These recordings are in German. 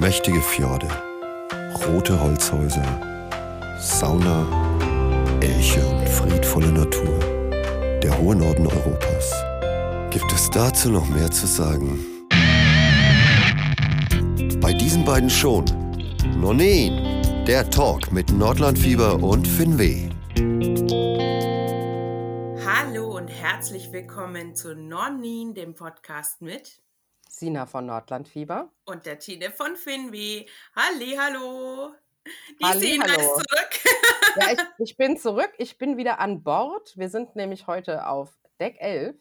Mächtige Fjorde, rote Holzhäuser, Sauna, Elche und friedvolle Natur. Der hohe Norden Europas. Gibt es dazu noch mehr zu sagen? Bei diesen beiden schon. Nonin, der Talk mit Nordlandfieber und Finweh. Hallo und herzlich willkommen zu Nonin, dem Podcast mit Sina von Nordlandfieber. Und der Tine von Finweh. Halli, hallo. Die Halli, Sina hallo. ist zurück. ja, ich, ich, bin zurück. Ich bin wieder an Bord. Wir sind nämlich heute auf Deck 11.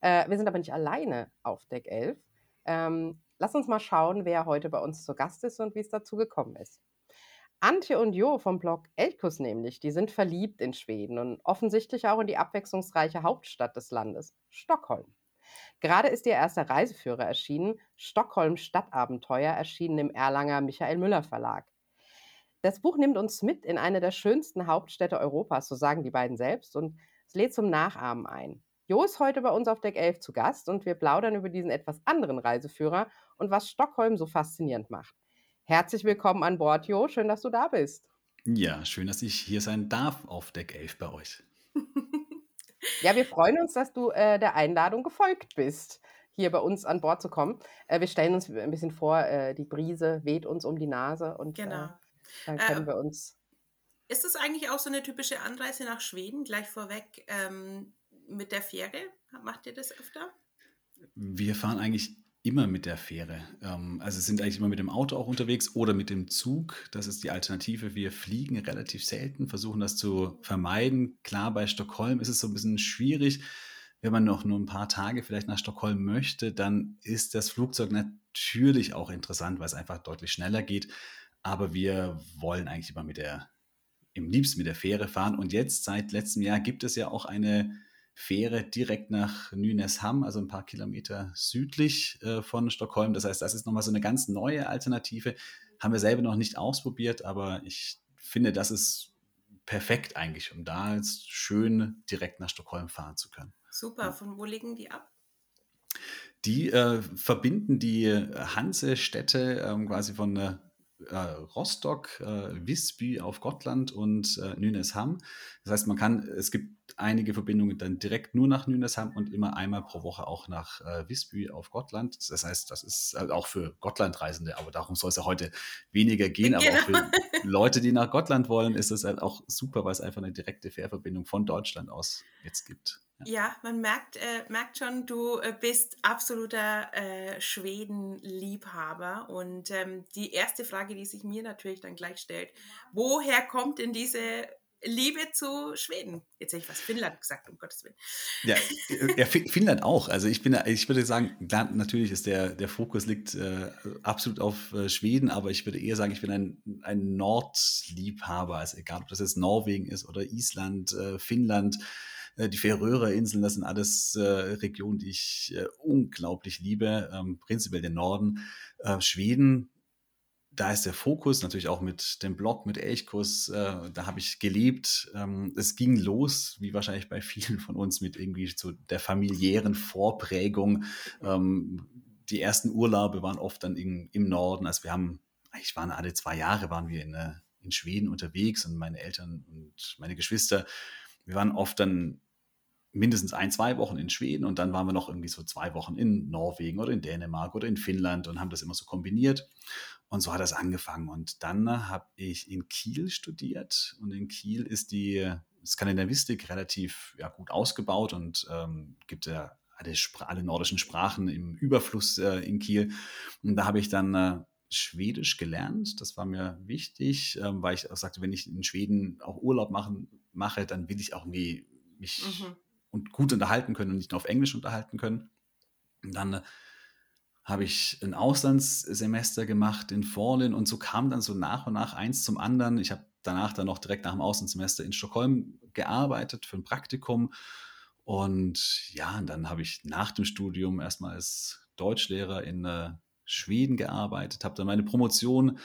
Äh, wir sind aber nicht alleine auf Deck 11. Ähm, lass uns mal schauen, wer heute bei uns zu Gast ist und wie es dazu gekommen ist. Antje und Jo vom Blog Elkus nämlich, die sind verliebt in Schweden und offensichtlich auch in die abwechslungsreiche Hauptstadt des Landes, Stockholm. Gerade ist ihr erster Reiseführer erschienen, Stockholm Stadtabenteuer, erschienen im Erlanger Michael Müller Verlag. Das Buch nimmt uns mit in eine der schönsten Hauptstädte Europas, so sagen die beiden selbst, und es lädt zum Nachahmen ein. Jo ist heute bei uns auf Deck 11 zu Gast und wir plaudern über diesen etwas anderen Reiseführer und was Stockholm so faszinierend macht. Herzlich willkommen an Bord, Jo. Schön, dass du da bist. Ja, schön, dass ich hier sein darf auf Deck 11 bei euch. Ja, wir freuen uns, dass du äh, der Einladung gefolgt bist, hier bei uns an Bord zu kommen. Äh, wir stellen uns ein bisschen vor, äh, die Brise weht uns um die Nase und äh, genau. dann können wir uns. Ist das eigentlich auch so eine typische Anreise nach Schweden, gleich vorweg ähm, mit der Fähre? Macht ihr das öfter? Wir fahren eigentlich immer mit der Fähre. Ähm, also sind eigentlich immer mit dem Auto auch unterwegs oder mit dem Zug. Das ist die Alternative. Wir fliegen relativ selten, versuchen das zu vermeiden. Klar, bei Stockholm ist es so ein bisschen schwierig. Wenn man noch nur ein paar Tage vielleicht nach Stockholm möchte, dann ist das Flugzeug natürlich auch interessant, weil es einfach deutlich schneller geht. Aber wir wollen eigentlich immer mit der, im liebsten mit der Fähre fahren. Und jetzt seit letztem Jahr gibt es ja auch eine Fähre direkt nach Nynäsham, also ein paar Kilometer südlich äh, von Stockholm. Das heißt, das ist nochmal so eine ganz neue Alternative. Haben wir selber noch nicht ausprobiert, aber ich finde, das ist perfekt eigentlich, um da jetzt schön direkt nach Stockholm fahren zu können. Super, von wo legen die ab? Die äh, verbinden die Hansestädte ähm, quasi von äh, äh, Rostock, äh, Visby auf Gotland und äh, Nynäsham. Das heißt, man kann, es gibt einige Verbindungen dann direkt nur nach Nynäsham und immer einmal pro Woche auch nach äh, Visby auf Gotland. Das heißt, das ist also auch für Gotlandreisende, aber darum soll es ja heute weniger gehen. Genau. Aber auch für Leute, die nach Gotland wollen, ist es halt auch super, weil es einfach eine direkte Fährverbindung von Deutschland aus jetzt gibt. Ja, man merkt, äh, merkt schon, du äh, bist absoluter äh, Schweden-Liebhaber. Und ähm, die erste Frage, die sich mir natürlich dann gleich stellt, woher kommt denn diese Liebe zu Schweden. Jetzt hätte ich was Finnland gesagt, um Gottes Willen. Ja, äh, ja Finnland auch. Also ich bin, ich würde sagen, natürlich ist der, der Fokus liegt äh, absolut auf äh, Schweden, aber ich würde eher sagen, ich bin ein, ein Nordliebhaber. Also egal, ob das jetzt Norwegen ist oder Island, äh, Finnland. Äh, die Färöerinseln, das sind alles äh, Regionen, die ich äh, unglaublich liebe. Ähm, prinzipiell den Norden. Schweden, da ist der Fokus natürlich auch mit dem Blog, mit Elchkurs, äh, da habe ich gelebt. Ähm, es ging los, wie wahrscheinlich bei vielen von uns, mit irgendwie so der familiären Vorprägung. Ähm, die ersten Urlaube waren oft dann in, im Norden. Also wir haben, ich waren alle zwei Jahre, waren wir in, in Schweden unterwegs und meine Eltern und meine Geschwister wir waren oft dann mindestens ein, zwei Wochen in Schweden und dann waren wir noch irgendwie so zwei Wochen in Norwegen oder in Dänemark oder in Finnland und haben das immer so kombiniert. Und so hat das angefangen. Und dann habe ich in Kiel studiert und in Kiel ist die Skandinavistik relativ ja, gut ausgebaut und ähm, gibt ja alle, alle, nordischen Sprachen im Überfluss äh, in Kiel. Und da habe ich dann äh, Schwedisch gelernt. Das war mir wichtig, ähm, weil ich auch sagte, wenn ich in Schweden auch Urlaub machen mache, dann will ich auch irgendwie mich mhm. und gut unterhalten können und nicht nur auf Englisch unterhalten können. Und dann äh, habe ich ein Auslandssemester gemacht in Forlin und so kam dann so nach und nach eins zum anderen. Ich habe danach dann noch direkt nach dem Auslandssemester in Stockholm gearbeitet für ein Praktikum. Und ja, und dann habe ich nach dem Studium erstmal als Deutschlehrer in äh, Schweden gearbeitet, habe dann meine Promotion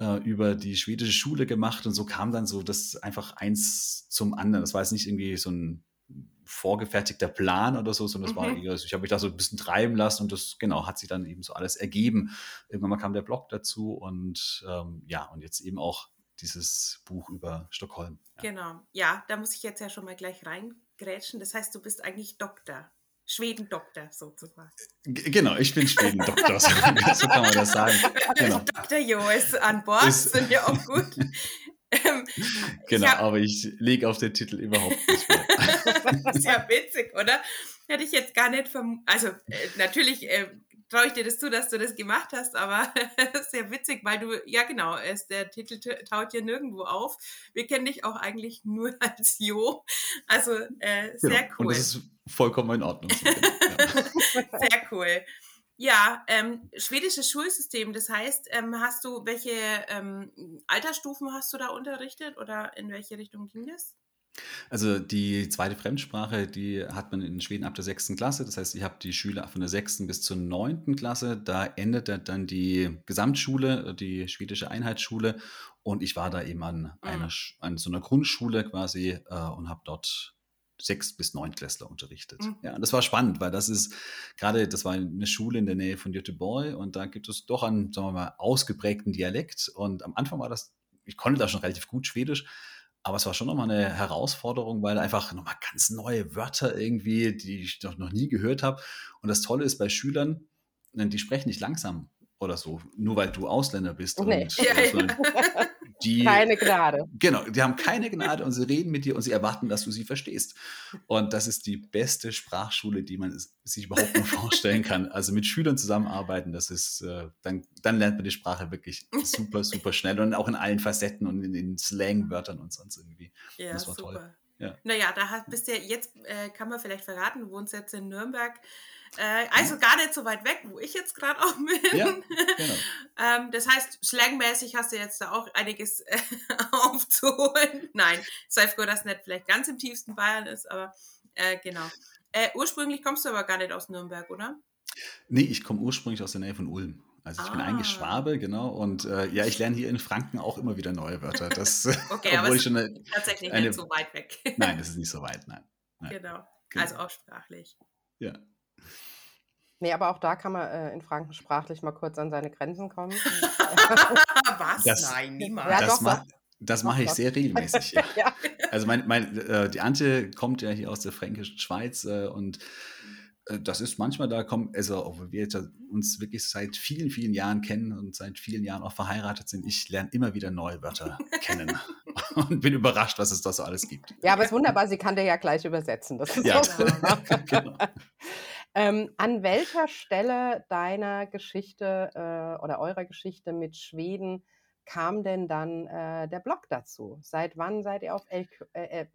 äh, über die schwedische Schule gemacht und so kam dann so das einfach eins zum anderen. Das war jetzt nicht irgendwie so ein vorgefertigter Plan oder so, sondern das mhm. war eher, ich habe mich da so ein bisschen treiben lassen und das, genau, hat sich dann eben so alles ergeben. Irgendwann mal kam der Blog dazu und ähm, ja, und jetzt eben auch dieses Buch über Stockholm. Ja. Genau, ja, da muss ich jetzt ja schon mal gleich reingrätschen. Das heißt, du bist eigentlich Doktor. Schweden-Doktor sozusagen. G genau, ich bin Schweden-Doktor, so, kann man das sagen. Genau. Dr. Jo ist an Bord, ist, sind ja auch gut. Ähm, genau, hab, aber ich lege auf den Titel überhaupt nicht mehr. das ist ja witzig, oder? Hätte ich jetzt gar nicht vermutet. Also, äh, natürlich äh, traue ich dir das zu, dass du das gemacht hast, aber sehr witzig, weil du, ja genau, es, der Titel taut ja nirgendwo auf. Wir kennen dich auch eigentlich nur als Jo. Also äh, sehr genau. cool. Und das ist vollkommen in Ordnung. sehr cool. Ja, ähm, schwedisches Schulsystem, das heißt, ähm, hast du, welche ähm, Altersstufen hast du da unterrichtet oder in welche Richtung ging das? Also die zweite Fremdsprache, die hat man in Schweden ab der sechsten Klasse. Das heißt, ich habe die Schüler von der sechsten bis zur neunten Klasse. Da endet dann die Gesamtschule, die schwedische Einheitsschule. Und ich war da eben an, mhm. einer, an so einer Grundschule quasi äh, und habe dort sechs bis neun Klässler unterrichtet. Mhm. Ja, das war spannend, weil das ist gerade, das war eine Schule in der Nähe von Göteborg und da gibt es doch einen, sagen wir mal, ausgeprägten Dialekt. Und am Anfang war das, ich konnte da schon relativ gut Schwedisch, aber es war schon nochmal eine Herausforderung, weil einfach nochmal ganz neue Wörter irgendwie, die ich noch, noch nie gehört habe. Und das Tolle ist bei Schülern, die sprechen nicht langsam oder so, nur weil du Ausländer bist. Nee. Und, äh, die, keine Gnade. Genau, die haben keine Gnade und sie reden mit dir und sie erwarten, dass du sie verstehst. Und das ist die beste Sprachschule, die man sich überhaupt nur vorstellen kann. Also mit Schülern zusammenarbeiten, das ist, äh, dann, dann lernt man die Sprache wirklich super, super schnell und auch in allen Facetten und in den Slangwörtern und sonst irgendwie. Ja, das war super. toll. Ja. Naja, da bist du ja, jetzt äh, kann man vielleicht verraten, du wohnst jetzt in Nürnberg. Äh, also gar nicht so weit weg, wo ich jetzt gerade auch bin. Ja, genau. ähm, das heißt, slangmäßig hast du jetzt da auch einiges äh, aufzuholen. Nein, sei froh, dass nicht vielleicht ganz im tiefsten Bayern ist, aber äh, genau. Äh, ursprünglich kommst du aber gar nicht aus Nürnberg, oder? Nee, ich komme ursprünglich aus der Nähe von Ulm. Also ich ah. bin eigentlich. Schwabe, genau. Und äh, ja, ich lerne hier in Franken auch immer wieder neue Wörter. Das, okay, aber ich schon eine, tatsächlich eine, nicht so weit weg. nein, das ist nicht so weit, nein. nein. Genau. genau. Also auch sprachlich. Ja. Nee, aber auch da kann man äh, in Franken sprachlich mal kurz an seine Grenzen kommen. Was? Das, Nein, niemals. Ja, das ma das mache ich sehr regelmäßig. Ja. ja. Also mein, mein, äh, die Ante kommt ja hier aus der fränkischen Schweiz äh, und äh, das ist manchmal, da kommen, also obwohl wir uns wirklich seit vielen, vielen Jahren kennen und seit vielen Jahren auch verheiratet sind, ich lerne immer wieder neue Wörter kennen und bin überrascht, was es da so alles gibt. Ja, aber es ist wunderbar, sie kann dir ja gleich übersetzen. Das ist ja, genau. Ähm, an welcher Stelle deiner Geschichte äh, oder eurer Geschichte mit Schweden kam denn dann äh, der Blog dazu? Seit wann seid ihr auf Elch, äh, äh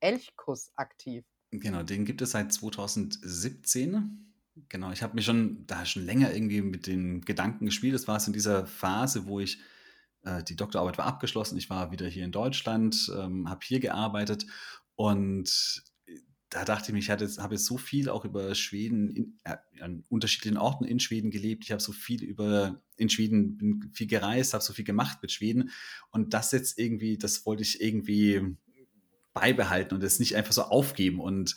Elchkuss aktiv? Genau, den gibt es seit 2017. Genau, ich habe mich schon da schon länger irgendwie mit den Gedanken gespielt. Das war es in dieser Phase, wo ich äh, die Doktorarbeit war abgeschlossen. Ich war wieder hier in Deutschland, ähm, habe hier gearbeitet und da dachte ich mir, ich hatte, habe so viel auch über Schweden, in, äh, an unterschiedlichen Orten in Schweden gelebt. Ich habe so viel über, in Schweden, bin viel gereist, habe so viel gemacht mit Schweden. Und das jetzt irgendwie, das wollte ich irgendwie beibehalten und das nicht einfach so aufgeben. Und,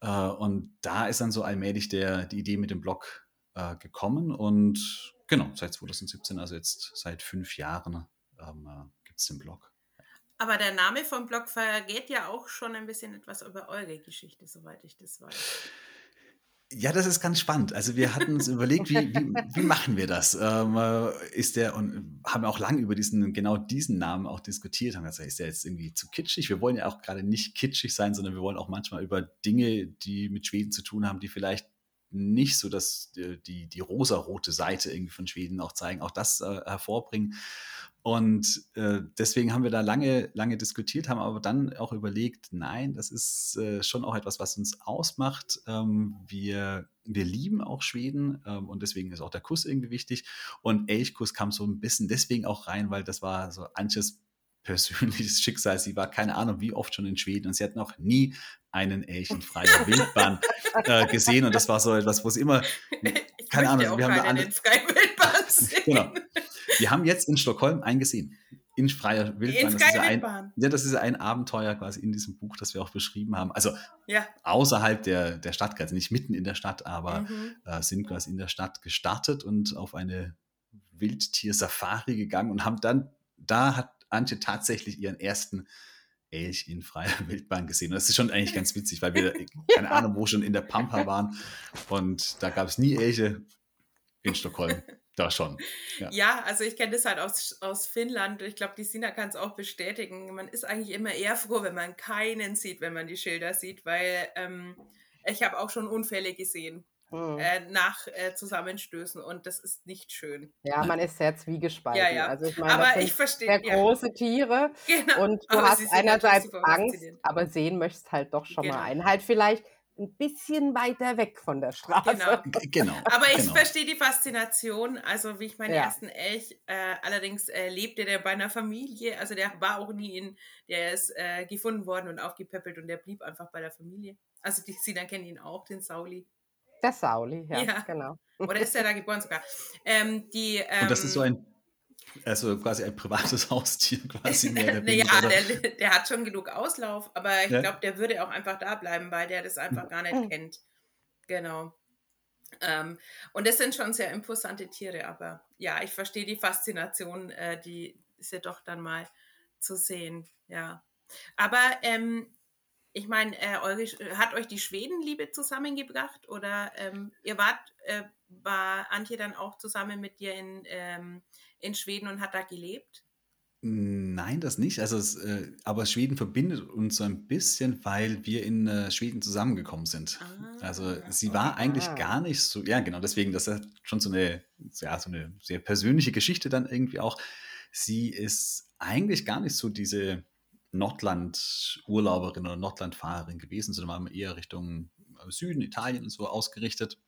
äh, und da ist dann so allmählich der, die Idee mit dem Blog äh, gekommen. Und genau, seit 2017, also jetzt seit fünf Jahren, ähm, äh, gibt es den Blog. Aber der Name vom Blog vergeht ja auch schon ein bisschen etwas über eure Geschichte, soweit ich das weiß. Ja, das ist ganz spannend. Also wir hatten uns überlegt, wie, wie, wie, machen wir das? Ähm, äh, ist der und haben auch lange über diesen genau diesen Namen auch diskutiert. Haben gesagt, ist der jetzt irgendwie zu kitschig? Wir wollen ja auch gerade nicht kitschig sein, sondern wir wollen auch manchmal über Dinge, die mit Schweden zu tun haben, die vielleicht nicht so dass die, die, die rosarote Seite irgendwie von Schweden auch zeigen, auch das äh, hervorbringen. Und äh, deswegen haben wir da lange, lange diskutiert, haben aber dann auch überlegt, nein, das ist äh, schon auch etwas, was uns ausmacht. Ähm, wir, wir lieben auch Schweden ähm, und deswegen ist auch der Kuss irgendwie wichtig. Und Elchkuss kam so ein bisschen deswegen auch rein, weil das war so Antjes persönliches Schicksal. Sie war keine Ahnung wie oft schon in Schweden und sie hat noch nie einen Elch in freier Wildbahn äh, gesehen. Und das war so etwas, wo sie immer, keine Ahnung, wir haben eine, sehen. Genau. Wir haben jetzt in Stockholm einen gesehen. in freier Wildbahn. In freier Wildbahn. ja, das ist ja ein Abenteuer quasi in diesem Buch, das wir auch beschrieben haben. Also ja. außerhalb der, der Stadtgrenze, nicht mitten in der Stadt, aber mhm. äh, sind quasi in der Stadt gestartet und auf eine Wildtier-Safari gegangen und haben dann, da hat Antje tatsächlich ihren ersten Elch in freier Wildbahn gesehen. Und das ist schon eigentlich ganz witzig, weil wir, keine Ahnung, wo schon in der Pampa waren und da gab es nie Elche in Stockholm. Da schon. Ja, ja also ich kenne das halt aus, aus Finnland. Ich glaube, die Sina kann es auch bestätigen. Man ist eigentlich immer eher froh, wenn man keinen sieht, wenn man die Schilder sieht, weil ähm, ich habe auch schon Unfälle gesehen. Mhm. Äh, nach äh, Zusammenstößen und das ist nicht schön. Ja, man ist sehr zwiegespalten. Ja, ja. Also ich meine, aber ich verstehe. Sehr ja. große Tiere genau. und du aber hast einerseits Angst, aber sehen möchtest halt doch schon genau. mal einen. Halt vielleicht ein bisschen weiter weg von der Straße. Genau. genau. Aber ich genau. verstehe die Faszination. Also, wie ich meinen ja. ersten Elch, äh, allerdings äh, lebte der bei einer Familie. Also, der war auch nie in, der ist äh, gefunden worden und aufgepäppelt und der blieb einfach bei der Familie. Also, die Sina kennen ihn auch, den Sauli. Der Sauli, ja, ja. genau. Oder ist der da geboren sogar? Ähm, die, ähm, und das ist so ein also quasi ein privates Haustier quasi mehr oder weniger. ja, der, der, hat schon genug Auslauf, aber ich ja? glaube, der würde auch einfach da bleiben, weil der das einfach gar nicht hm. kennt. Genau. Ähm, und das sind schon sehr imposante Tiere, aber ja, ich verstehe die Faszination, äh, die ist ja doch dann mal zu sehen, ja. Aber ähm, ich meine, äh, hat euch die Schwedenliebe zusammengebracht oder ähm, ihr wart, äh, war Antje dann auch zusammen mit dir in, ähm, in Schweden und hat da gelebt? Nein, das nicht. Also, es, äh, aber Schweden verbindet uns so ein bisschen, weil wir in äh, Schweden zusammengekommen sind. Ah, also sie war ah. eigentlich gar nicht so, ja genau, deswegen, das ist schon so eine, ja, so eine sehr persönliche Geschichte dann irgendwie auch. Sie ist eigentlich gar nicht so diese Nordland-Urlauberin oder Nordland-Fahrerin gewesen, sondern war eher Richtung äh, Süden, Italien und so ausgerichtet.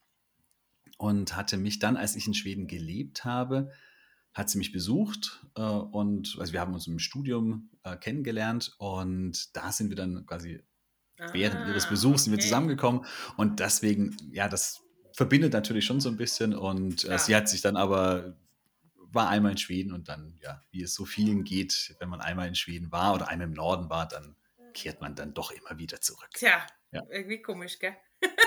Und hatte mich dann, als ich in Schweden gelebt habe, hat sie mich besucht äh, und also wir haben uns im Studium äh, kennengelernt und da sind wir dann quasi ah, während ihres ah, Besuchs sind wir zusammengekommen und deswegen, ja, das verbindet natürlich schon so ein bisschen und äh, sie hat sich dann aber war einmal in Schweden und dann, ja, wie es so vielen geht, wenn man einmal in Schweden war oder einmal im Norden war, dann kehrt man dann doch immer wieder zurück. Tja, ja. irgendwie komisch, gell?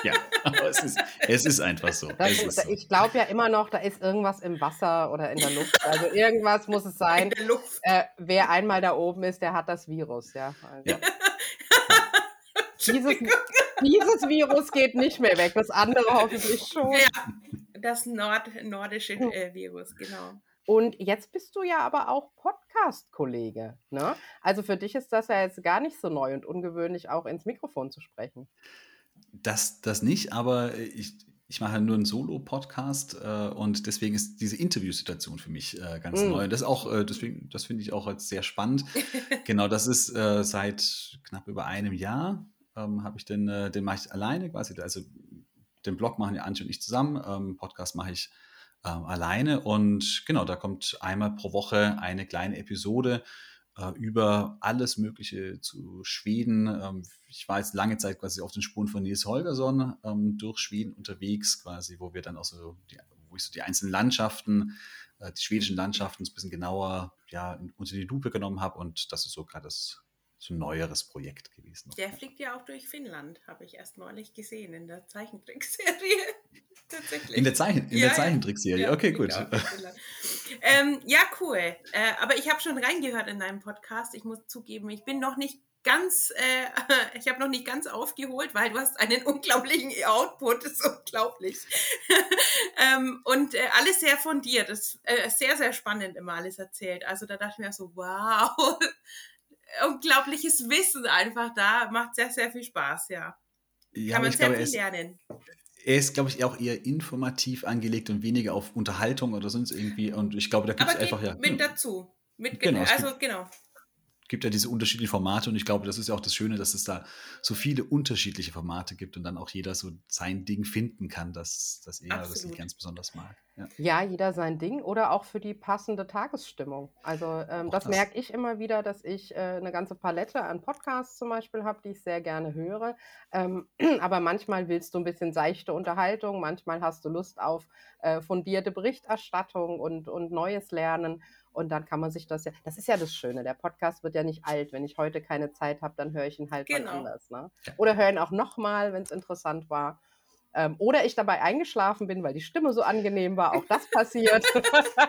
Ja, aber es ist, es ist einfach so. Ist, ist so. Ich glaube ja immer noch, da ist irgendwas im Wasser oder in der Luft. Also irgendwas muss es sein. In der Luft. Äh, wer einmal da oben ist, der hat das Virus, ja. Also. ja. dieses, dieses Virus geht nicht mehr weg, das andere hoffentlich schon. Ja, das Nord nordische äh, Virus, genau. Und jetzt bist du ja aber auch Podcast-Kollege. Ne? Also für dich ist das ja jetzt gar nicht so neu und ungewöhnlich, auch ins Mikrofon zu sprechen. Das, das nicht, aber ich, ich mache nur einen Solo-Podcast äh, und deswegen ist diese Interviewsituation für mich äh, ganz mm. neu. Und das auch, äh, deswegen, das finde ich auch als sehr spannend. genau, das ist äh, seit knapp über einem Jahr ähm, habe ich den, äh, den mache ich alleine quasi. Also den Blog machen ja Antje und ich zusammen, ähm, Podcast mache ich ähm, alleine. Und genau, da kommt einmal pro Woche eine kleine Episode über alles Mögliche zu Schweden. Ähm, ich war jetzt lange Zeit quasi auf den Spuren von Nils Holgersson ähm, durch Schweden unterwegs, quasi, wo wir dann auch so, die, wo ich so die einzelnen Landschaften, äh, die schwedischen Landschaften ein bisschen genauer ja, unter die Lupe genommen habe. Und das ist so gerade das so ein neueres Projekt gewesen. Der fliegt ja auch durch Finnland, habe ich erst neulich gesehen in der Zeichentrickserie. Tatsächlich. In der, Zeichen, in ja, der Zeichentrickserie, ja, okay, gut. ähm, ja, cool. Äh, aber ich habe schon reingehört in deinem Podcast. Ich muss zugeben, ich bin noch nicht ganz, äh, ich habe noch nicht ganz aufgeholt, weil du hast einen unglaublichen Output, das ist unglaublich. ähm, und äh, alles sehr fundiert, das ist äh, sehr, sehr spannend immer alles erzählt. Also da dachte ich mir so, wow, unglaubliches Wissen einfach da. Macht sehr, sehr viel Spaß, ja. ja Kann man sehr viel lernen. Er ist, glaube ich, auch eher informativ angelegt und weniger auf Unterhaltung oder sonst irgendwie. Und ich glaube, da gibt es einfach ja. Mit dazu. Mit, genau, also genau gibt ja diese unterschiedlichen Formate und ich glaube, das ist ja auch das Schöne, dass es da so viele unterschiedliche Formate gibt und dann auch jeder so sein Ding finden kann, dass das er das nicht ganz besonders mag. Ja. ja. jeder sein Ding oder auch für die passende Tagesstimmung. Also ähm, das, das. merke ich immer wieder, dass ich äh, eine ganze Palette an Podcasts zum Beispiel habe, die ich sehr gerne höre. Ähm, aber manchmal willst du ein bisschen seichte Unterhaltung, manchmal hast du Lust auf äh, fundierte Berichterstattung und, und neues Lernen. Und dann kann man sich das ja, das ist ja das Schöne, der Podcast wird ja nicht alt. Wenn ich heute keine Zeit habe, dann höre ich ihn halt genau. anders. Ne? Oder höre ihn auch nochmal, wenn es interessant war. Ähm, oder ich dabei eingeschlafen bin, weil die Stimme so angenehm war. Auch das passiert.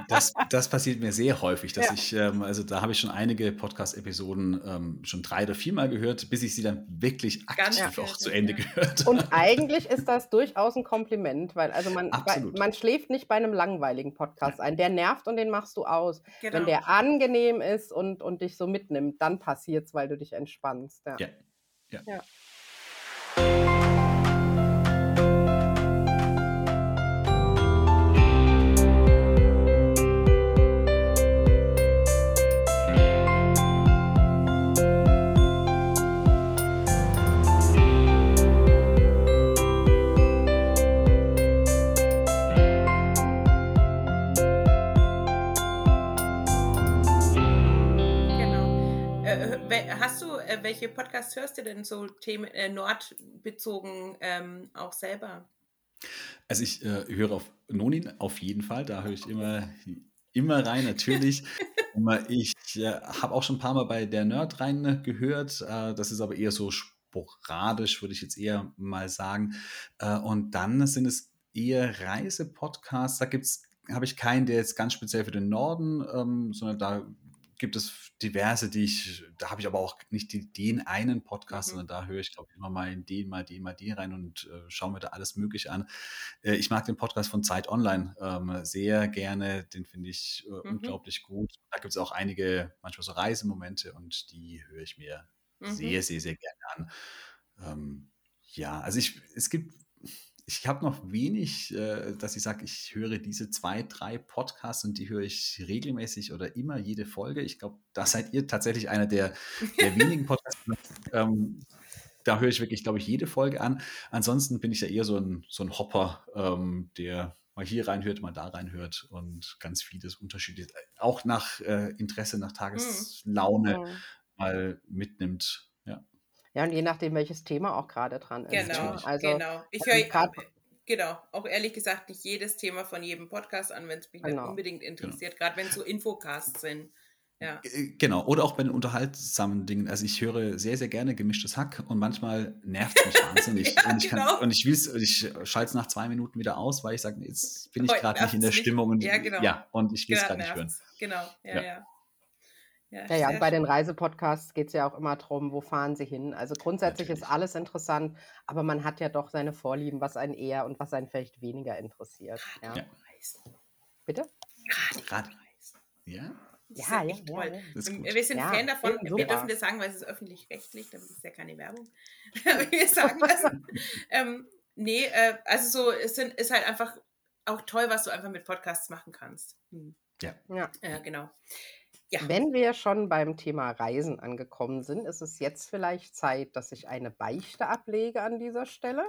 Das, das passiert mir sehr häufig, dass ja. ich, ähm, also da habe ich schon einige Podcast-Episoden ähm, schon drei oder viermal gehört, bis ich sie dann wirklich aktiv auch zu Ende ja. gehört Und eigentlich ist das durchaus ein Kompliment, weil also man, bei, man schläft nicht bei einem langweiligen Podcast ein. Der nervt und den machst du aus. Genau. Wenn der angenehm ist und, und dich so mitnimmt, dann passiert es, weil du dich entspannst. ja. ja. ja. Welche Podcasts hörst du denn so Themen äh, nordbezogen ähm, auch selber? Also ich äh, höre auf Nonin auf jeden Fall, da höre ich immer, immer rein, natürlich. ich äh, habe auch schon ein paar Mal bei der Nerd rein gehört, äh, das ist aber eher so sporadisch, würde ich jetzt eher mal sagen. Äh, und dann sind es eher Reisepodcasts, da gibt's habe ich keinen, der jetzt ganz speziell für den Norden, ähm, sondern da gibt es diverse, die ich, da habe ich aber auch nicht die, den einen Podcast, mhm. sondern da höre ich, glaube ich, immer mal in den, mal den, mal den rein und äh, schaue mir da alles Mögliche an. Äh, ich mag den Podcast von Zeit Online ähm, sehr gerne, den finde ich äh, mhm. unglaublich gut. Da gibt es auch einige, manchmal so Reisemomente und die höre ich mir mhm. sehr, sehr, sehr gerne an. Ähm, ja, also ich, es gibt ich habe noch wenig, äh, dass ich sage, ich höre diese zwei, drei Podcasts und die höre ich regelmäßig oder immer jede Folge. Ich glaube, da seid ihr tatsächlich einer der, der wenigen Podcasts. Ähm, da höre ich wirklich, glaube ich, jede Folge an. Ansonsten bin ich ja eher so ein, so ein Hopper, ähm, der mal hier reinhört, mal da reinhört und ganz vieles unterschiedlich, auch nach äh, Interesse, nach mhm. Tageslaune mhm. mal mitnimmt. Ja, und je nachdem, welches Thema auch gerade dran ist. Genau, ne? also, genau. Ich höre genau, auch ehrlich gesagt nicht jedes Thema von jedem Podcast an, wenn es mich genau. nicht unbedingt genau. interessiert, genau. gerade wenn es so Infocasts sind. Ja. Äh, genau, oder auch bei den unterhaltsamen Dingen. Also ich höre sehr, sehr gerne gemischtes Hack und manchmal nervt es mich wahnsinnig. ja, und ich, genau. und ich, ich schalte es nach zwei Minuten wieder aus, weil ich sage, jetzt bin ich gerade nicht in der Stimmung und, ja, genau. ja, und ich will es gerade nicht hören. Genau, ja, ja. ja. Ja, ja, ja bei den Reisepodcasts geht es ja auch immer darum, wo fahren sie hin. Also grundsätzlich Natürlich. ist alles interessant, aber man hat ja doch seine Vorlieben, was einen eher und was einen vielleicht weniger interessiert. Ja. ja. Bitte? Gerade Reisen. Ja? Ja, ja, ja, ja, Wir sind Fan davon, wir dürfen das sagen, weil es ist öffentlich-rechtlich, damit ist ja keine Werbung. wir sagen das. ähm, nee, äh, also so, es sind, ist halt einfach auch toll, was du einfach mit Podcasts machen kannst. Hm. Ja. ja. Äh, genau. Ja. Wenn wir schon beim Thema Reisen angekommen sind, ist es jetzt vielleicht Zeit, dass ich eine Beichte ablege an dieser Stelle.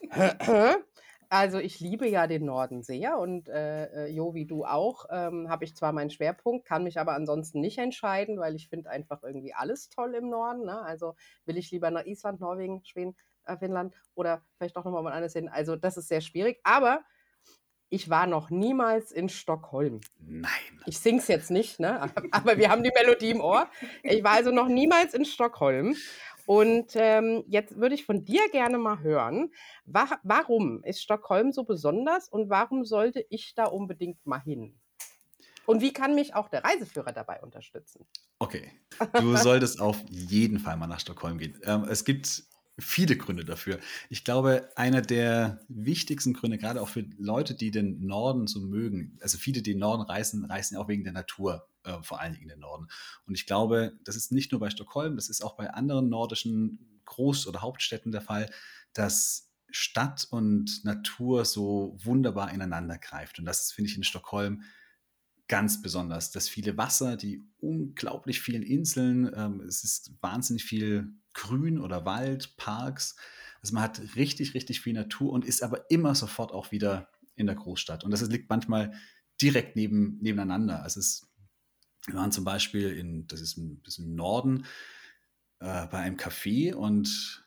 Also ich liebe ja den Norden sehr und äh, äh, Jo, wie du auch, ähm, habe ich zwar meinen Schwerpunkt, kann mich aber ansonsten nicht entscheiden, weil ich finde einfach irgendwie alles toll im Norden. Ne? Also will ich lieber nach Island, Norwegen, Schweden, äh, Finnland oder vielleicht auch nochmal anders hin. Also das ist sehr schwierig, aber ich war noch niemals in Stockholm. Nein. Ich sing's jetzt nicht, ne? aber wir haben die Melodie im Ohr. Ich war also noch niemals in Stockholm. Und ähm, jetzt würde ich von dir gerne mal hören, wa warum ist Stockholm so besonders und warum sollte ich da unbedingt mal hin? Und wie kann mich auch der Reiseführer dabei unterstützen? Okay, du solltest auf jeden Fall mal nach Stockholm gehen. Ähm, es gibt viele Gründe dafür. Ich glaube, einer der wichtigsten Gründe, gerade auch für Leute, die den Norden so mögen, also viele, die den Norden reisen, reisen ja auch wegen der Natur, äh, vor allen Dingen in den Norden. Und ich glaube, das ist nicht nur bei Stockholm, das ist auch bei anderen nordischen Groß- oder Hauptstädten der Fall, dass Stadt und Natur so wunderbar ineinander greift. Und das finde ich in Stockholm ganz besonders. Das viele Wasser, die unglaublich vielen Inseln, ähm, es ist wahnsinnig viel Grün oder Wald, Parks. Also man hat richtig, richtig viel Natur und ist aber immer sofort auch wieder in der Großstadt. Und das liegt manchmal direkt neben, nebeneinander. Also es, wir waren zum Beispiel in, das ist ein bisschen im Norden, äh, bei einem Café und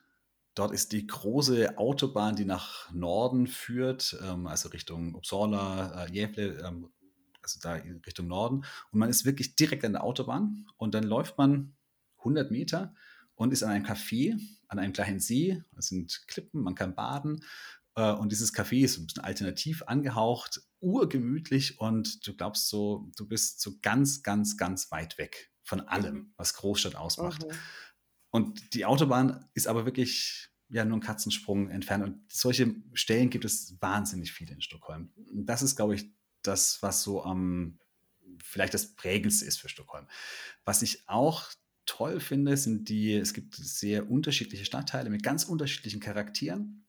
dort ist die große Autobahn, die nach Norden führt, ähm, also Richtung Uppsala, äh, Gävle, ähm, also da Richtung Norden. Und man ist wirklich direkt an der Autobahn und dann läuft man 100 Meter und ist an einem Café, an einem kleinen See. Es sind Klippen, man kann baden. Äh, und dieses Café ist ein bisschen alternativ angehaucht, urgemütlich und du glaubst so, du bist so ganz, ganz, ganz weit weg von allem, mhm. was Großstadt ausmacht. Mhm. Und die Autobahn ist aber wirklich ja nur ein Katzensprung entfernt. Und solche Stellen gibt es wahnsinnig viele in Stockholm. Und das ist, glaube ich, das, was so am vielleicht das prägendste ist für Stockholm. Was ich auch toll finde, sind die, es gibt sehr unterschiedliche Stadtteile mit ganz unterschiedlichen Charakteren.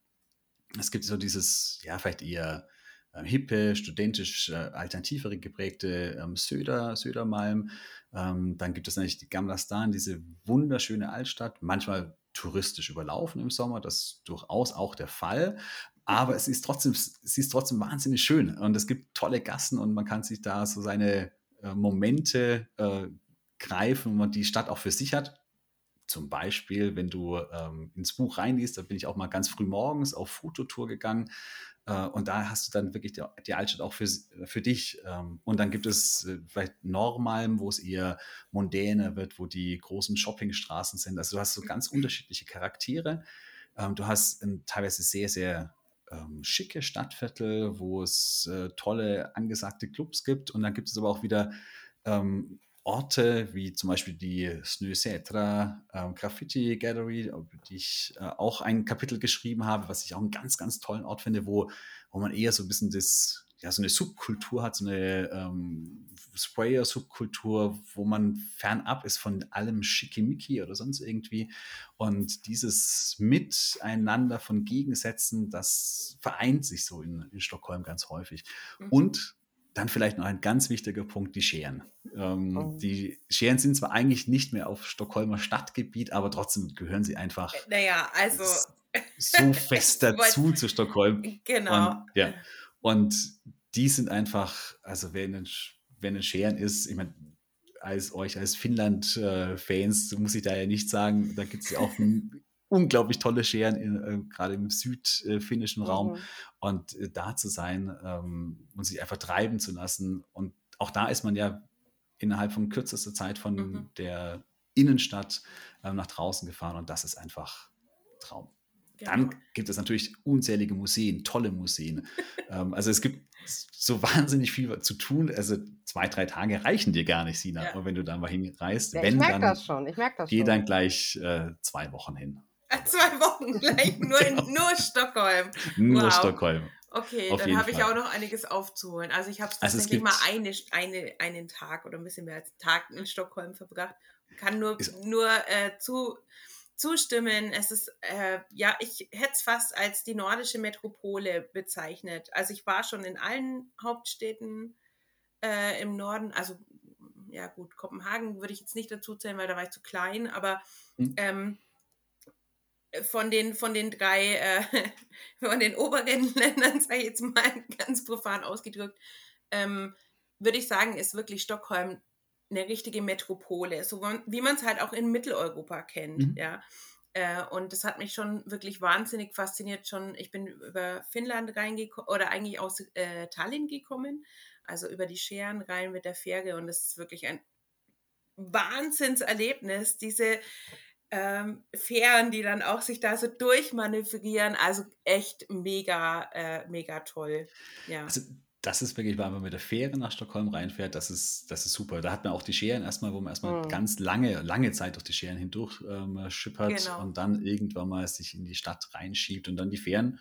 Es gibt so dieses, ja, vielleicht eher äh, hippe, studentisch, äh, alternativere geprägte ähm, Söder, Södermalm. Ähm, dann gibt es natürlich die Gamla Stan, diese wunderschöne Altstadt, manchmal touristisch überlaufen im Sommer, das ist durchaus auch der Fall. Aber es ist trotzdem, es ist trotzdem wahnsinnig schön und es gibt tolle Gassen und man kann sich da so seine äh, Momente äh, greifen, und die Stadt auch für sich hat. Zum Beispiel, wenn du ähm, ins Buch reinliest, da bin ich auch mal ganz früh morgens auf Fototour gegangen. Äh, und da hast du dann wirklich die, die Altstadt auch für, für dich. Ähm, und dann gibt es äh, vielleicht Normalm, wo es eher mondäner wird, wo die großen Shoppingstraßen sind. Also du hast so ganz unterschiedliche Charaktere. Ähm, du hast ähm, teilweise sehr, sehr ähm, schicke Stadtviertel, wo es äh, tolle, angesagte Clubs gibt. Und dann gibt es aber auch wieder ähm, Orte wie zum Beispiel die Snösetra ähm, Graffiti Gallery, die ich äh, auch ein Kapitel geschrieben habe, was ich auch einen ganz, ganz tollen Ort finde, wo, wo man eher so ein bisschen das, ja, so eine Subkultur hat, so eine ähm, Sprayer-Subkultur, wo man fernab ist von allem Schickimicki oder sonst irgendwie. Und dieses Miteinander von Gegensätzen, das vereint sich so in, in Stockholm ganz häufig. Mhm. Und dann vielleicht noch ein ganz wichtiger Punkt, die Scheren. Ähm, oh. Die Scheren sind zwar eigentlich nicht mehr auf Stockholmer Stadtgebiet, aber trotzdem gehören sie einfach äh, naja, also, so fest dazu zu Stockholm. Genau. Und, ja. Und die sind einfach, also wer in den, wer in den Scheren ist, ich meine, als euch als Finnland-Fans muss ich da ja nicht sagen, da gibt es ja auch unglaublich tolle Scheren, in, äh, gerade im südfinnischen mhm. Raum. Und äh, da zu sein ähm, und sich einfach treiben zu lassen. Und auch da ist man ja innerhalb von kürzester Zeit von mhm. der Innenstadt äh, nach draußen gefahren. Und das ist einfach Traum. Genau. Dann gibt es natürlich unzählige Museen, tolle Museen. ähm, also es gibt so wahnsinnig viel zu tun. Also zwei, drei Tage reichen dir gar nicht, Sina, ja. wenn du da mal hinreist. Ja, wenn, ich merke das schon. Ich merke das geh schon. dann gleich äh, zwei Wochen hin. Zwei Wochen gleich, nur, in, genau. nur Stockholm. Nur wow. Stockholm. Okay, Auf dann habe ich auch noch einiges aufzuholen. Also ich habe also tatsächlich mal eine, eine, einen Tag oder ein bisschen mehr als einen Tag in Stockholm verbracht. Kann nur, nur äh, zu, zustimmen. Es ist, äh, ja, ich hätte es fast als die nordische Metropole bezeichnet. Also ich war schon in allen Hauptstädten äh, im Norden, also ja gut, Kopenhagen würde ich jetzt nicht dazu zählen, weil da war ich zu klein, aber hm. ähm, von den, von den drei, äh, von den oberen Ländern, sage ich jetzt mal ganz profan ausgedrückt, ähm, würde ich sagen, ist wirklich Stockholm eine richtige Metropole, so wie man es halt auch in Mitteleuropa kennt, mhm. ja. Äh, und das hat mich schon wirklich wahnsinnig fasziniert. Schon, ich bin über Finnland reingekommen oder eigentlich aus äh, Tallinn gekommen, also über die Scheren rein mit der Fähre und das ist wirklich ein Wahnsinnserlebnis, diese ähm, Fähren, die dann auch sich da so durchmanövrieren. Also echt mega, äh, mega toll. Ja. Also das ist wirklich, wenn man mit der Fähre nach Stockholm reinfährt, das ist, das ist super. Da hat man auch die Scheren erstmal, wo man erstmal mhm. ganz lange, lange Zeit durch die Scheren hindurch ähm, schippert genau. und dann irgendwann mal sich in die Stadt reinschiebt und dann die Fähren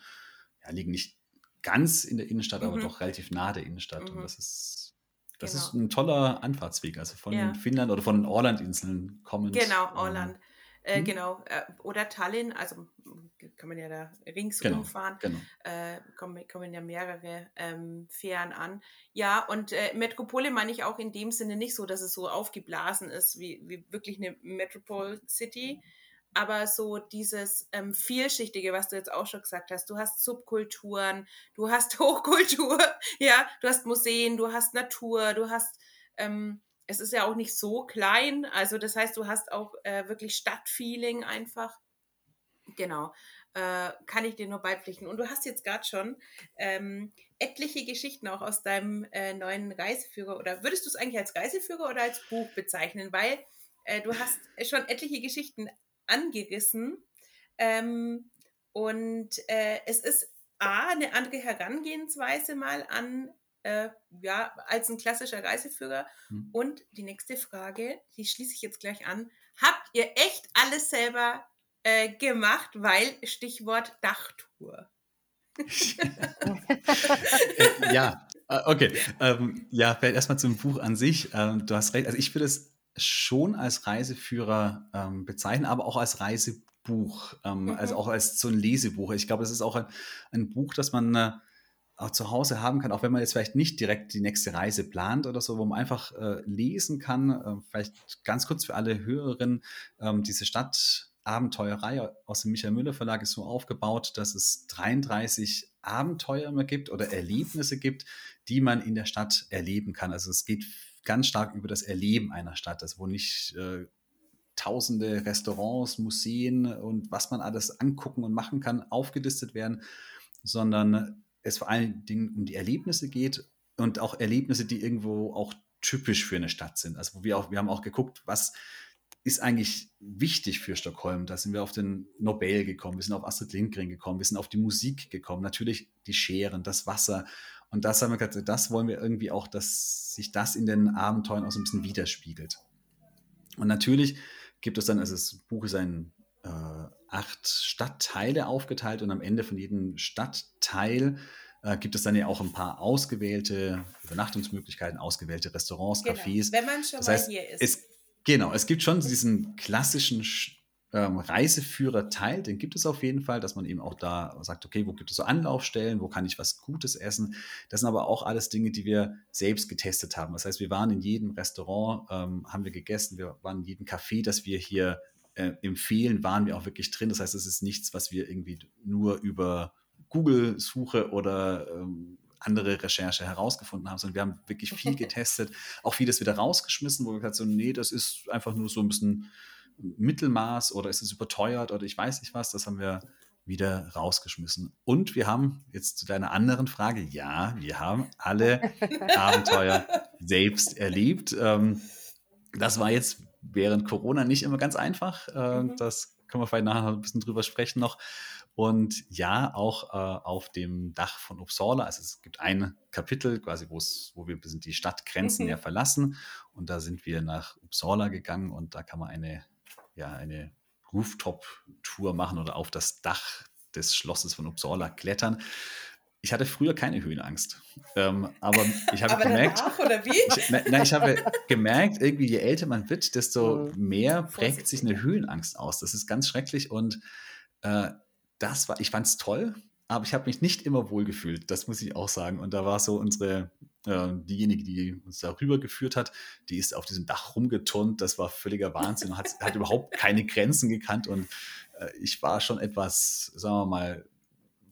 ja, liegen nicht ganz in der Innenstadt, mhm. aber doch relativ nah der Innenstadt. Mhm. Und das ist, das genau. ist ein toller Anfahrtsweg. Also von ja. Finnland oder von den Orland-Inseln kommen. Genau, ähm, Orland. Ähm, äh, mhm. Genau. Äh, oder Tallinn, also kann man ja da ringsum genau, fahren. Genau. Äh, kommen, kommen ja mehrere ähm, Fähren an. Ja, und äh, Metropole meine ich auch in dem Sinne nicht so, dass es so aufgeblasen ist wie, wie wirklich eine Metropole City. Aber so dieses ähm, Vielschichtige, was du jetzt auch schon gesagt hast, du hast Subkulturen, du hast Hochkultur, ja, du hast Museen, du hast Natur, du hast ähm, es ist ja auch nicht so klein. Also das heißt, du hast auch äh, wirklich Stadtfeeling einfach. Genau. äh, kann ich dir nur beipflichten. Und du hast jetzt gerade schon ähm, etliche Geschichten auch aus deinem äh, neuen Reiseführer. Oder würdest du es eigentlich als Reiseführer oder als Buch bezeichnen? Weil äh, du hast schon etliche Geschichten angerissen. Ähm, und äh, es ist A, eine andere Herangehensweise mal an, äh, ja, als ein klassischer Reiseführer. Hm. Und die nächste Frage, die schließe ich jetzt gleich an. Habt ihr echt alles selber äh, gemacht, weil Stichwort Dachtour. ja, äh, okay. Ähm, ja, vielleicht erstmal zum Buch an sich. Ähm, du hast recht. Also ich würde es schon als Reiseführer ähm, bezeichnen, aber auch als Reisebuch, ähm, mhm. also auch als so ein Lesebuch. Ich glaube, es ist auch ein, ein Buch, das man äh, auch zu Hause haben kann, auch wenn man jetzt vielleicht nicht direkt die nächste Reise plant oder so, wo man einfach äh, lesen kann. Äh, vielleicht ganz kurz für alle Hörerinnen, ähm, diese Stadt Abenteuerreihe aus dem Michael Müller Verlag ist so aufgebaut, dass es 33 Abenteuer immer gibt oder Erlebnisse gibt, die man in der Stadt erleben kann. Also es geht ganz stark über das Erleben einer Stadt, also wo nicht äh, tausende Restaurants, Museen und was man alles angucken und machen kann, aufgelistet werden, sondern es vor allen Dingen um die Erlebnisse geht und auch Erlebnisse, die irgendwo auch typisch für eine Stadt sind. Also wir auch, wir haben auch geguckt, was ist eigentlich wichtig für Stockholm. Da sind wir auf den Nobel gekommen, wir sind auf Astrid Lindgren gekommen, wir sind auf die Musik gekommen, natürlich die Scheren, das Wasser. Und das haben wir gesagt, das wollen wir irgendwie auch, dass sich das in den Abenteuern auch so ein bisschen widerspiegelt. Und natürlich gibt es dann, also das Buch ist ein äh, acht Stadtteile aufgeteilt und am Ende von jedem Stadtteil äh, gibt es dann ja auch ein paar ausgewählte Übernachtungsmöglichkeiten, ausgewählte Restaurants, genau. Cafés. Wenn man schon das heißt, mal hier ist. Es, Genau, es gibt schon diesen klassischen ähm, Reiseführer-Teil, den gibt es auf jeden Fall, dass man eben auch da sagt, okay, wo gibt es so Anlaufstellen, wo kann ich was Gutes essen. Das sind aber auch alles Dinge, die wir selbst getestet haben. Das heißt, wir waren in jedem Restaurant, ähm, haben wir gegessen, wir waren in jedem Café, das wir hier äh, empfehlen, waren wir auch wirklich drin. Das heißt, es ist nichts, was wir irgendwie nur über Google-Suche oder ähm, andere Recherche herausgefunden haben, sondern wir haben wirklich viel getestet, auch vieles wieder rausgeschmissen, wo wir gesagt haben, so, nee, das ist einfach nur so ein bisschen Mittelmaß oder ist es überteuert oder ich weiß nicht was, das haben wir wieder rausgeschmissen. Und wir haben jetzt zu deiner anderen Frage, ja, wir haben alle Abenteuer selbst erlebt. Ähm, das war jetzt während Corona nicht immer ganz einfach. Äh, mhm. Das können wir vielleicht nachher ein bisschen drüber sprechen noch. Und ja, auch äh, auf dem Dach von Uppsala. Also es gibt ein Kapitel, quasi, wo wir sind die Stadtgrenzen mhm. ja verlassen. Und da sind wir nach Uppsala gegangen und da kann man eine, ja, eine Rooftop-Tour machen oder auf das Dach des Schlosses von Uppsala klettern. Ich hatte früher keine Höhenangst. Ähm, aber ich habe aber gemerkt. Danach, oder wie? Ich, nein, ich habe gemerkt, irgendwie je älter man wird, desto mhm. mehr prägt sich eine Höhenangst aus. Das ist ganz schrecklich und äh, das war, ich fand es toll, aber ich habe mich nicht immer wohl gefühlt, das muss ich auch sagen. Und da war so unsere, äh, diejenige, die uns da rübergeführt hat, die ist auf diesem Dach rumgeturnt, das war völliger Wahnsinn, hat, hat überhaupt keine Grenzen gekannt und äh, ich war schon etwas, sagen wir mal,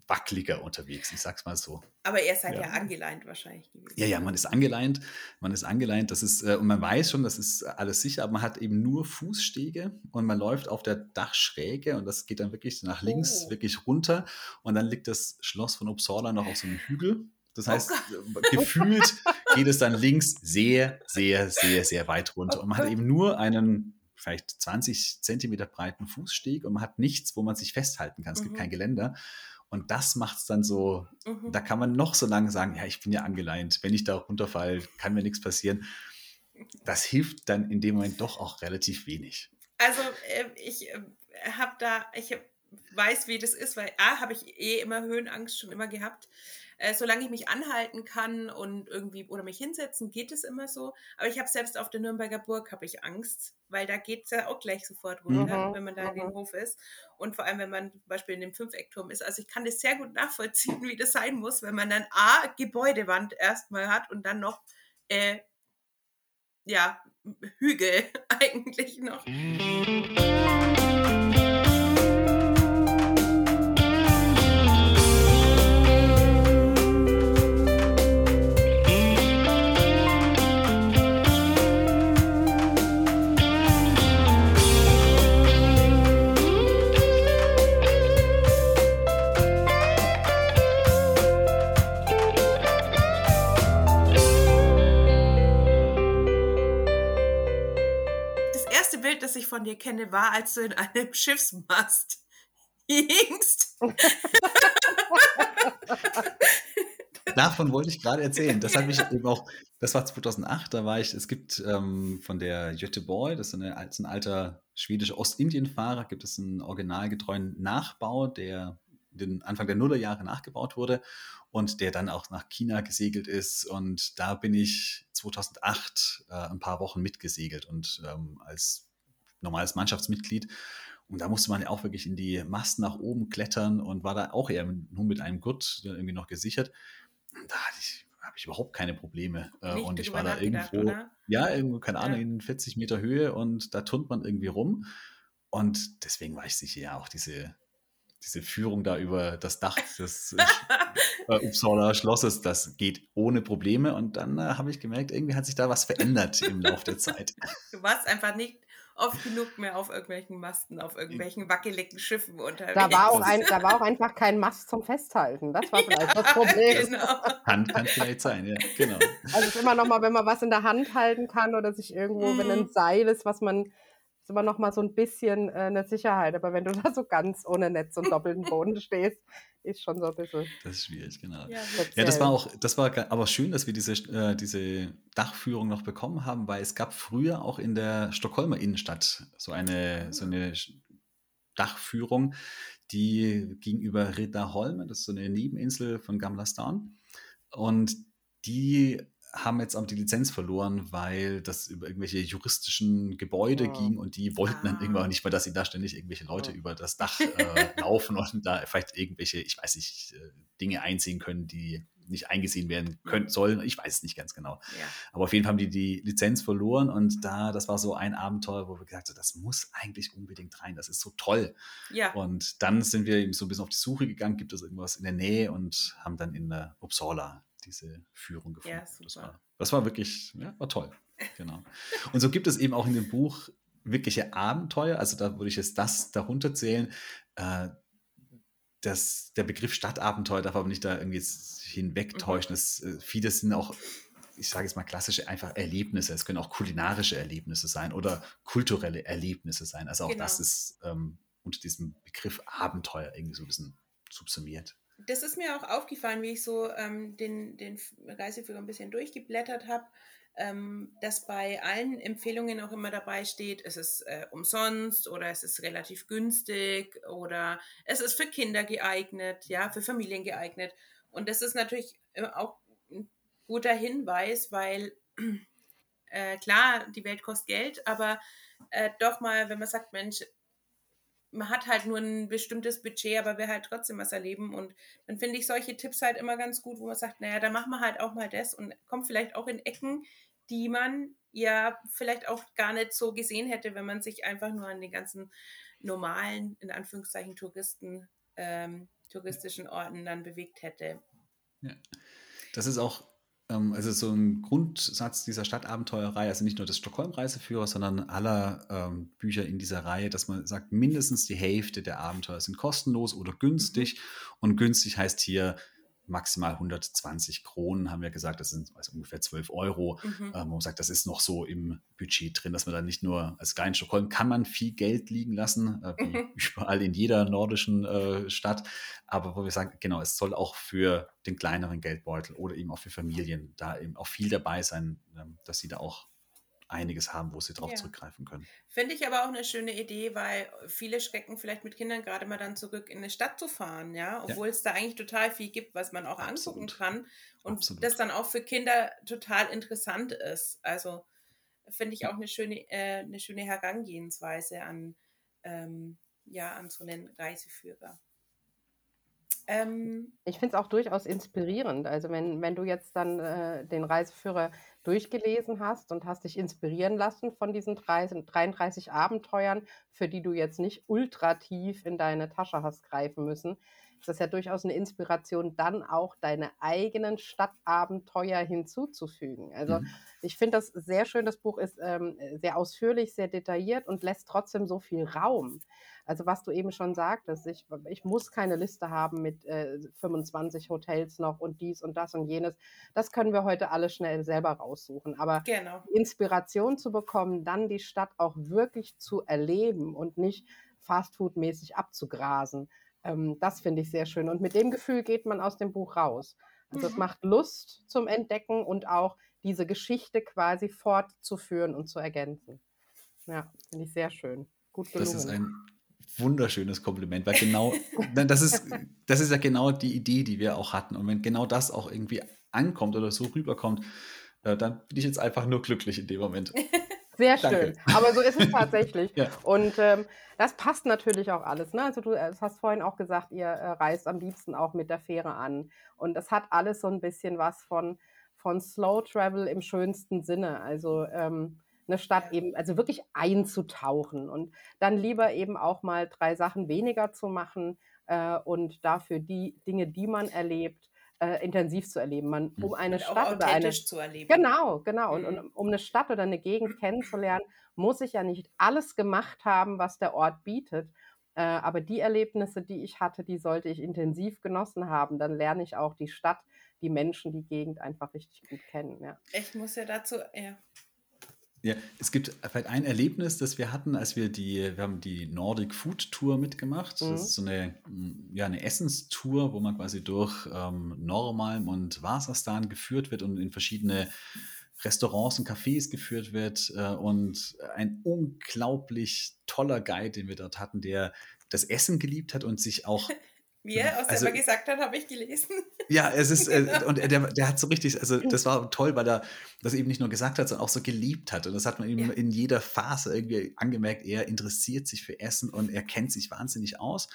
wackeliger unterwegs, ich sag's mal so. Aber ihr seid ja, ja angeleint wahrscheinlich gewesen. Ja, ja, man ist angeleint, man ist angeleint, das ist, äh, und man weiß schon, das ist alles sicher, aber man hat eben nur Fußstege und man läuft auf der Dachschräge und das geht dann wirklich nach links, oh. wirklich runter und dann liegt das Schloss von Uppsala noch auf so einem Hügel. Das oh heißt, oh gefühlt geht es dann links sehr, sehr, sehr, sehr weit runter. Und man hat eben nur einen vielleicht 20 Zentimeter breiten Fußsteg und man hat nichts, wo man sich festhalten kann. Es mhm. gibt kein Geländer. Und das macht es dann so, mhm. da kann man noch so lange sagen, ja, ich bin ja angeleint. Wenn ich da runterfalle, kann mir nichts passieren. Das hilft dann in dem Moment doch auch relativ wenig. Also äh, ich äh, habe da, ich weiß, wie das ist, weil A, habe ich eh immer Höhenangst schon immer gehabt. Äh, solange ich mich anhalten kann und irgendwie oder mich hinsetzen, geht es immer so. Aber ich habe selbst auf der Nürnberger Burg habe ich Angst, weil da geht es ja auch gleich sofort runter, mhm. wenn man da in dem Hof ist. Und vor allem, wenn man zum Beispiel in dem Fünfeckturm ist. Also ich kann das sehr gut nachvollziehen, wie das sein muss, wenn man dann A, Gebäudewand erstmal hat und dann noch äh, ja, Hügel eigentlich noch. Bild, das ich von dir kenne, war, als du in einem Schiffsmast hingst. Davon wollte ich gerade erzählen. Das hat mich eben auch, das war 2008, da war ich, es gibt ähm, von der Göteborg, das ist, eine, ist ein alter schwedischer Ostindienfahrer, gibt es einen originalgetreuen Nachbau, der den Anfang der Nullerjahre nachgebaut wurde und der dann auch nach China gesegelt ist. Und da bin ich 2008 äh, ein paar Wochen mitgesegelt und ähm, als normales Mannschaftsmitglied. Und da musste man ja auch wirklich in die Masten nach oben klettern und war da auch eher nur mit einem Gurt irgendwie noch gesichert. Da hatte ich habe ich überhaupt keine Probleme. Äh, und ich war da irgendwo, oder? ja, irgendwo, keine Ahnung, ja. in 40 Meter Höhe und da turnt man irgendwie rum. Und deswegen war ich sicher, ja, auch diese, diese Führung da über das Dach des äh, Uppsala Schlosses, das geht ohne Probleme. Und dann äh, habe ich gemerkt, irgendwie hat sich da was verändert im Laufe der Zeit. Du warst einfach nicht oft genug mehr auf irgendwelchen Masten, auf irgendwelchen wackeligen Schiffen unterwegs. Da war auch, ein, da war auch einfach kein Mast zum Festhalten. Das war vielleicht ja, das Problem. Genau. Kann, kann vielleicht sein, ja, genau. Also es ist immer noch mal, wenn man was in der Hand halten kann oder sich irgendwo, mm. wenn ein mhm. Seil ist, was man ist immer noch mal so ein bisschen äh, eine Sicherheit. Aber wenn du da so ganz ohne Netz und doppelten Boden stehst, ist schon so ein bisschen. Das ist schwierig, genau. Ja, ja das war auch, das war aber schön, dass wir diese, äh, diese Dachführung noch bekommen haben, weil es gab früher auch in der Stockholmer Innenstadt so eine, so eine Dachführung, die ging über Riddarholmen, das ist so eine Nebeninsel von Gamla Stan. Und die haben jetzt auch die Lizenz verloren, weil das über irgendwelche juristischen Gebäude oh. ging und die wollten ah. dann irgendwann nicht mehr, dass sie da ständig irgendwelche Leute oh. über das Dach äh, laufen und da vielleicht irgendwelche, ich weiß nicht, äh, Dinge einsehen können, die nicht eingesehen werden können sollen. Ich weiß es nicht ganz genau. Ja. Aber auf jeden Fall haben die die Lizenz verloren und da, das war so ein Abenteuer, wo wir gesagt haben, das muss eigentlich unbedingt rein. Das ist so toll. Ja. Und dann sind wir eben so ein bisschen auf die Suche gegangen, gibt es irgendwas in der Nähe und haben dann in der Uppsala diese Führung gefunden. Ja, das, war, das war wirklich, ja, war toll. Genau. Und so gibt es eben auch in dem Buch wirkliche Abenteuer. Also da würde ich jetzt das darunter zählen. Äh, das, der Begriff Stadtabenteuer darf aber nicht da irgendwie hinwegtäuschen. Mhm. Das, äh, viele sind auch, ich sage jetzt mal klassische einfach Erlebnisse. Es können auch kulinarische Erlebnisse sein oder kulturelle Erlebnisse sein. Also auch genau. das ist ähm, unter diesem Begriff Abenteuer irgendwie so ein bisschen subsumiert das ist mir auch aufgefallen, wie ich so ähm, den, den Reiseführer ein bisschen durchgeblättert habe, ähm, dass bei allen Empfehlungen auch immer dabei steht, es ist äh, umsonst oder es ist relativ günstig oder es ist für Kinder geeignet, ja, für Familien geeignet. Und das ist natürlich auch ein guter Hinweis, weil äh, klar, die Welt kostet Geld, aber äh, doch mal, wenn man sagt, Mensch, man hat halt nur ein bestimmtes Budget, aber will halt trotzdem was erleben. Und dann finde ich solche Tipps halt immer ganz gut, wo man sagt, naja, da machen wir halt auch mal das und kommt vielleicht auch in Ecken, die man ja vielleicht auch gar nicht so gesehen hätte, wenn man sich einfach nur an den ganzen normalen, in Anführungszeichen, Touristen, ähm, touristischen Orten dann bewegt hätte. Ja. Das ist auch also so ein Grundsatz dieser Stadtabenteuerreihe, also nicht nur des Stockholm-Reiseführers, sondern aller ähm, Bücher in dieser Reihe, dass man sagt, mindestens die Hälfte der Abenteuer sind kostenlos oder günstig. Mhm. Und günstig heißt hier maximal 120 Kronen, haben wir gesagt, das sind also ungefähr 12 Euro. Mhm. Ähm, man sagt, das ist noch so im Budget drin, dass man dann nicht nur als kleinen Stockholm kann man viel Geld liegen lassen, äh, wie mhm. überall in jeder nordischen äh, Stadt. Aber wo wir sagen, genau, es soll auch für den kleineren Geldbeutel oder eben auch für Familien da eben auch viel dabei sein, äh, dass sie da auch einiges haben, wo sie darauf ja. zurückgreifen können. Finde ich aber auch eine schöne Idee, weil viele schrecken vielleicht mit Kindern gerade mal dann zurück in eine Stadt zu fahren, ja, obwohl ja. es da eigentlich total viel gibt, was man auch Absolut. angucken kann und Absolut. das dann auch für Kinder total interessant ist. Also finde ich auch eine schöne, äh, eine schöne Herangehensweise an, ähm, ja, an so einen Reiseführer. Ähm, ich finde es auch durchaus inspirierend. Also wenn, wenn du jetzt dann äh, den Reiseführer durchgelesen hast und hast dich inspirieren lassen von diesen 30, 33 Abenteuern, für die du jetzt nicht ultra tief in deine Tasche hast greifen müssen, ist das ja durchaus eine Inspiration, dann auch deine eigenen Stadtabenteuer hinzuzufügen. Also mhm. ich finde das sehr schön. Das Buch ist ähm, sehr ausführlich, sehr detailliert und lässt trotzdem so viel Raum. Also was du eben schon sagtest, ich, ich muss keine Liste haben mit äh, 25 Hotels noch und dies und das und jenes. Das können wir heute alle schnell selber raussuchen. Aber genau. Inspiration zu bekommen, dann die Stadt auch wirklich zu erleben und nicht fastfood-mäßig abzugrasen, ähm, das finde ich sehr schön. Und mit dem Gefühl geht man aus dem Buch raus. Also mhm. es macht Lust zum Entdecken und auch diese Geschichte quasi fortzuführen und zu ergänzen. Ja, finde ich sehr schön. Gut gelungen. Das ist ein wunderschönes Kompliment, weil genau, das ist, das ist ja genau die Idee, die wir auch hatten. Und wenn genau das auch irgendwie ankommt oder so rüberkommt, äh, dann bin ich jetzt einfach nur glücklich in dem Moment. Sehr schön. Danke. Aber so ist es tatsächlich. ja. Und ähm, das passt natürlich auch alles. Ne? Also du äh, hast vorhin auch gesagt, ihr äh, reist am liebsten auch mit der Fähre an. Und das hat alles so ein bisschen was von, von Slow Travel im schönsten Sinne. Also ähm, eine Stadt eben, also wirklich einzutauchen und dann lieber eben auch mal drei Sachen weniger zu machen äh, und dafür die Dinge, die man erlebt, äh, intensiv zu erleben. Man, um eine und Stadt oder eine zu erleben. Genau, genau. Mhm. Und, und, um eine Stadt oder eine Gegend kennenzulernen, muss ich ja nicht alles gemacht haben, was der Ort bietet. Äh, aber die Erlebnisse, die ich hatte, die sollte ich intensiv genossen haben. Dann lerne ich auch die Stadt, die Menschen, die Gegend einfach richtig gut kennen. Ja. Ich muss ja dazu, ja, ja, es gibt vielleicht ein Erlebnis, das wir hatten, als wir die, wir haben die Nordic Food Tour mitgemacht. Mhm. Das ist so eine, ja, eine Essenstour, wo man quasi durch ähm, Normalm und Wasserstan geführt wird und in verschiedene Restaurants und Cafés geführt wird. Äh, und ein unglaublich toller Guide, den wir dort hatten, der das Essen geliebt hat und sich auch Wie er auch also, gesagt hat, habe ich gelesen. Ja, es ist, äh, genau. und der, der hat so richtig, also das war toll, weil er das eben nicht nur gesagt hat, sondern auch so geliebt hat. Und das hat man ihm ja. in jeder Phase irgendwie angemerkt, er interessiert sich für Essen und er kennt sich wahnsinnig aus.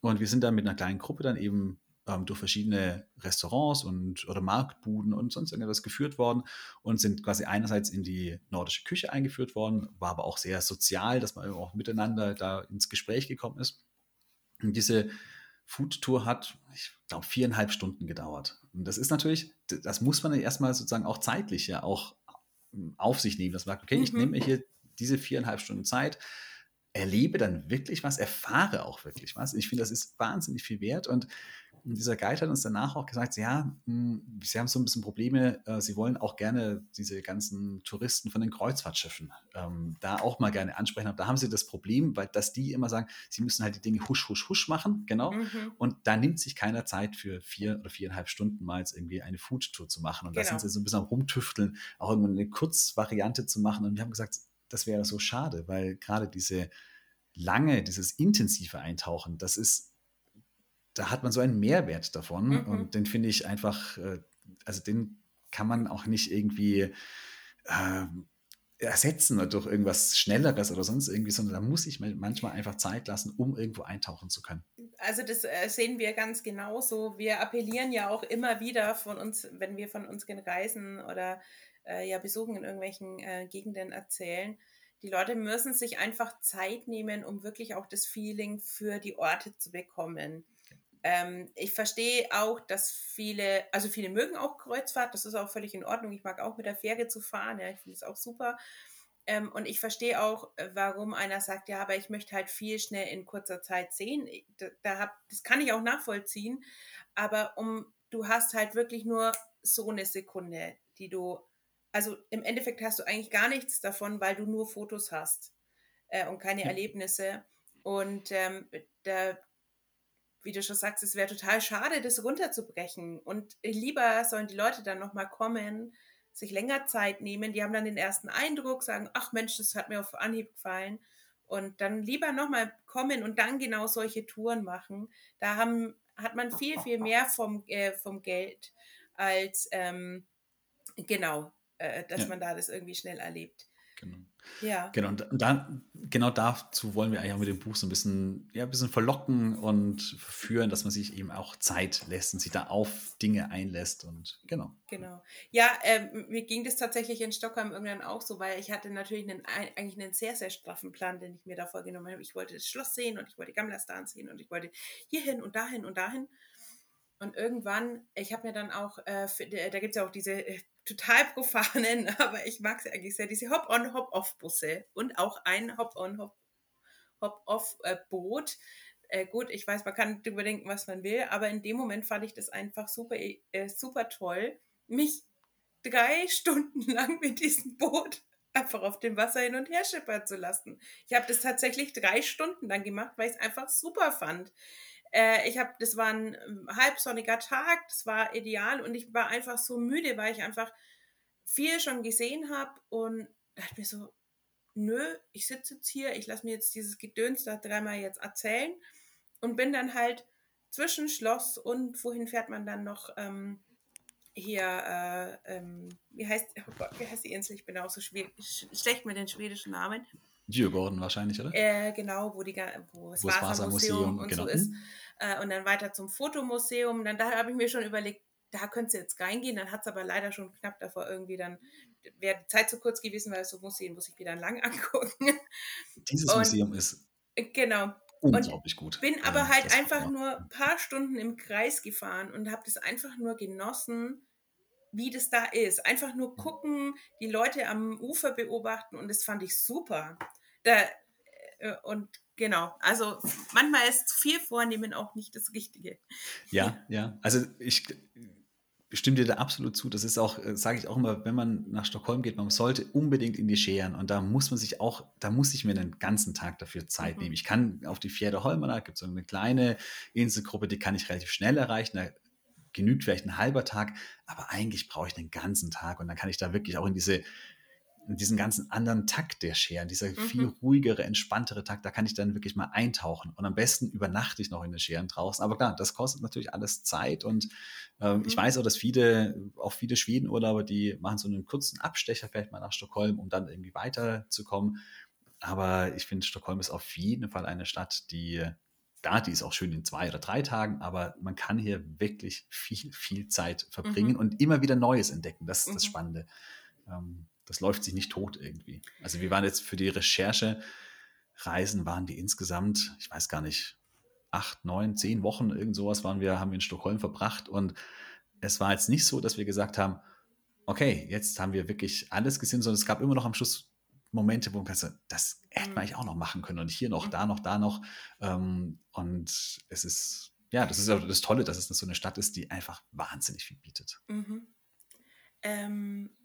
Und wir sind dann mit einer kleinen Gruppe dann eben ähm, durch verschiedene Restaurants und oder Marktbuden und sonst irgendwas geführt worden und sind quasi einerseits in die nordische Küche eingeführt worden, war aber auch sehr sozial, dass man auch miteinander da ins Gespräch gekommen ist. Und diese Foodtour hat, ich glaube, viereinhalb Stunden gedauert. Und das ist natürlich, das muss man ja erstmal sozusagen auch zeitlich ja auch hm, auf sich nehmen. Das man sagt, okay, mhm. ich nehme mir hier diese viereinhalb Stunden Zeit, erlebe dann wirklich was, erfahre auch wirklich was. Ich finde, das ist wahnsinnig viel wert und dieser Guide hat uns danach auch gesagt, ja, hm, sie haben so ein bisschen Probleme, äh, sie wollen auch gerne diese ganzen Touristen von den Kreuzfahrtschiffen ähm, da auch mal gerne ansprechen. Aber da haben sie das Problem, weil dass die immer sagen, sie müssen halt die Dinge husch, husch, husch machen, genau. Mhm. Und da nimmt sich keiner Zeit für vier oder viereinhalb Stunden mal jetzt irgendwie eine Foodtour zu machen. Und genau. da sind sie so ein bisschen am rumtüfteln, auch irgendwann eine Kurzvariante zu machen. Und wir haben gesagt, das wäre so schade, weil gerade diese lange, dieses intensive Eintauchen, das ist da hat man so einen Mehrwert davon mhm. und den finde ich einfach, äh, also den kann man auch nicht irgendwie äh, ersetzen oder durch irgendwas Schnelleres oder sonst irgendwie, sondern da muss ich manchmal einfach Zeit lassen, um irgendwo eintauchen zu können. Also das äh, sehen wir ganz genauso. Wir appellieren ja auch immer wieder von uns, wenn wir von unseren Reisen oder äh, ja Besuchen in irgendwelchen äh, Gegenden erzählen. Die Leute müssen sich einfach Zeit nehmen, um wirklich auch das Feeling für die Orte zu bekommen. Ähm, ich verstehe auch, dass viele, also viele mögen auch Kreuzfahrt, das ist auch völlig in Ordnung. Ich mag auch mit der Fähre zu fahren, ja, ich finde es auch super. Ähm, und ich verstehe auch, äh, warum einer sagt, ja, aber ich möchte halt viel schnell in kurzer Zeit sehen. Da, da hab, das kann ich auch nachvollziehen. Aber um, du hast halt wirklich nur so eine Sekunde, die du, also im Endeffekt hast du eigentlich gar nichts davon, weil du nur Fotos hast äh, und keine ja. Erlebnisse. Und ähm, da, wie du schon sagst, es wäre total schade, das runterzubrechen. Und lieber sollen die Leute dann nochmal kommen, sich länger Zeit nehmen. Die haben dann den ersten Eindruck, sagen, ach Mensch, das hat mir auf Anhieb gefallen. Und dann lieber nochmal kommen und dann genau solche Touren machen. Da haben, hat man viel, viel mehr vom, äh, vom Geld als, ähm, genau, äh, dass ja. man da das irgendwie schnell erlebt. Genau. Ja. Genau, und dann, genau dazu wollen wir eigentlich auch mit dem Buch so ein bisschen, ja, ein bisschen verlocken und verführen, dass man sich eben auch Zeit lässt und sich da auf Dinge einlässt und genau. Genau. Ja, ähm, mir ging das tatsächlich in Stockholm irgendwann auch so, weil ich hatte natürlich einen, eigentlich einen sehr, sehr straffen Plan, den ich mir da vorgenommen habe. Ich wollte das Schloss sehen und ich wollte Gamla sehen und ich wollte hierhin und dahin und dahin. Und irgendwann, ich habe mir dann auch, äh, für, da gibt es ja auch diese äh, total profanen, aber ich mag sie eigentlich sehr, diese Hop-on, Hop-off-Busse und auch ein Hop-on, Hop-off-Boot. Äh, gut, ich weiß, man kann überdenken, was man will, aber in dem Moment fand ich das einfach super, äh, super toll, mich drei Stunden lang mit diesem Boot einfach auf dem Wasser hin und her schippern zu lassen. Ich habe das tatsächlich drei Stunden lang gemacht, weil ich es einfach super fand. Äh, ich habe, das war ein ähm, halbsonniger Tag, das war ideal und ich war einfach so müde, weil ich einfach viel schon gesehen habe und dachte mir so, nö, ich sitze jetzt hier, ich lasse mir jetzt dieses Gedöns da dreimal jetzt erzählen und bin dann halt zwischen Schloss und wohin fährt man dann noch ähm, hier, äh, ähm, wie, heißt, oh Gott, wie heißt die Insel? Ich bin auch so schlecht mit den schwedischen Namen. Djurgården wahrscheinlich, oder? Äh, genau, wo, die, wo das, Wassermuseum und genau. so ist. Äh, und dann weiter zum Fotomuseum. Dann da habe ich mir schon überlegt, da könnte es jetzt reingehen. Dann hat es aber leider schon knapp davor irgendwie dann, wäre die Zeit zu kurz gewesen, weil so Museen muss ich wieder lang angucken. Dieses und, Museum ist genau. unglaublich und gut. Bin aber ja, halt einfach nur ein paar Stunden im Kreis gefahren und habe das einfach nur genossen, wie das da ist. Einfach nur gucken, die Leute am Ufer beobachten und das fand ich super. Da, äh, und genau, also manchmal ist zu viel vornehmen auch nicht das Richtige. Ja, ja. Also ich stimme dir da absolut zu. Das ist auch, äh, sage ich auch immer, wenn man nach Stockholm geht, man sollte unbedingt in die Scheren. Und da muss man sich auch, da muss ich mir einen ganzen Tag dafür Zeit mhm. nehmen. Ich kann auf die Fjerde Holmana, gibt es so eine kleine Inselgruppe, die kann ich relativ schnell erreichen. Da genügt vielleicht ein halber Tag, aber eigentlich brauche ich einen ganzen Tag und dann kann ich da wirklich auch in diese diesen ganzen anderen Takt der Scheren, dieser mhm. viel ruhigere, entspanntere Takt, da kann ich dann wirklich mal eintauchen. Und am besten übernachte ich noch in den Scheren draußen. Aber klar, das kostet natürlich alles Zeit. Und ähm, mhm. ich weiß auch, dass viele, auch viele Schwedenurlauber, die machen so einen kurzen Abstecher vielleicht mal nach Stockholm, um dann irgendwie weiterzukommen. Aber ich finde, Stockholm ist auf jeden Fall eine Stadt, die da, die ist auch schön in zwei oder drei Tagen, aber man kann hier wirklich viel, viel Zeit verbringen mhm. und immer wieder Neues entdecken. Das ist das mhm. Spannende. Ähm, das läuft sich nicht tot irgendwie. Also wir waren jetzt für die Recherche, Reisen waren die insgesamt, ich weiß gar nicht, acht, neun, zehn Wochen, irgend sowas waren wir, haben wir in Stockholm verbracht und es war jetzt nicht so, dass wir gesagt haben, okay, jetzt haben wir wirklich alles gesehen, sondern es gab immer noch am Schluss Momente, wo man sagt, das hätte man mhm. eigentlich auch noch machen können und hier noch, da noch, da noch. Ähm, und es ist, ja, das ist ja das Tolle, dass es so eine Stadt ist, die einfach wahnsinnig viel bietet. Mhm. Ähm,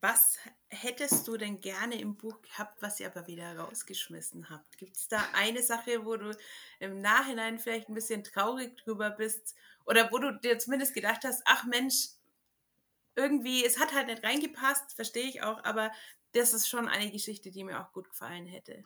was hättest du denn gerne im Buch gehabt, was ihr aber wieder rausgeschmissen habt? Gibt es da eine Sache, wo du im Nachhinein vielleicht ein bisschen traurig drüber bist oder wo du dir zumindest gedacht hast, ach Mensch, irgendwie, es hat halt nicht reingepasst, verstehe ich auch, aber das ist schon eine Geschichte, die mir auch gut gefallen hätte.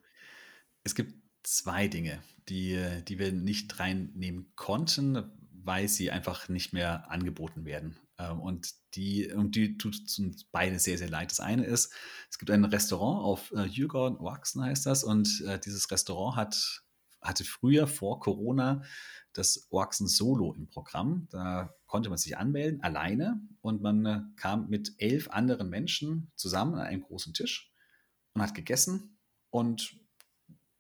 Es gibt zwei Dinge, die, die wir nicht reinnehmen konnten, weil sie einfach nicht mehr angeboten werden. Ähm, und die, und die tut uns beide sehr, sehr leid. Das eine ist, es gibt ein Restaurant auf äh, Djurgården, Oaxen heißt das, und äh, dieses Restaurant hat, hatte früher vor Corona das Oaxen Solo im Programm. Da konnte man sich anmelden, alleine, und man äh, kam mit elf anderen Menschen zusammen an einem großen Tisch und hat gegessen und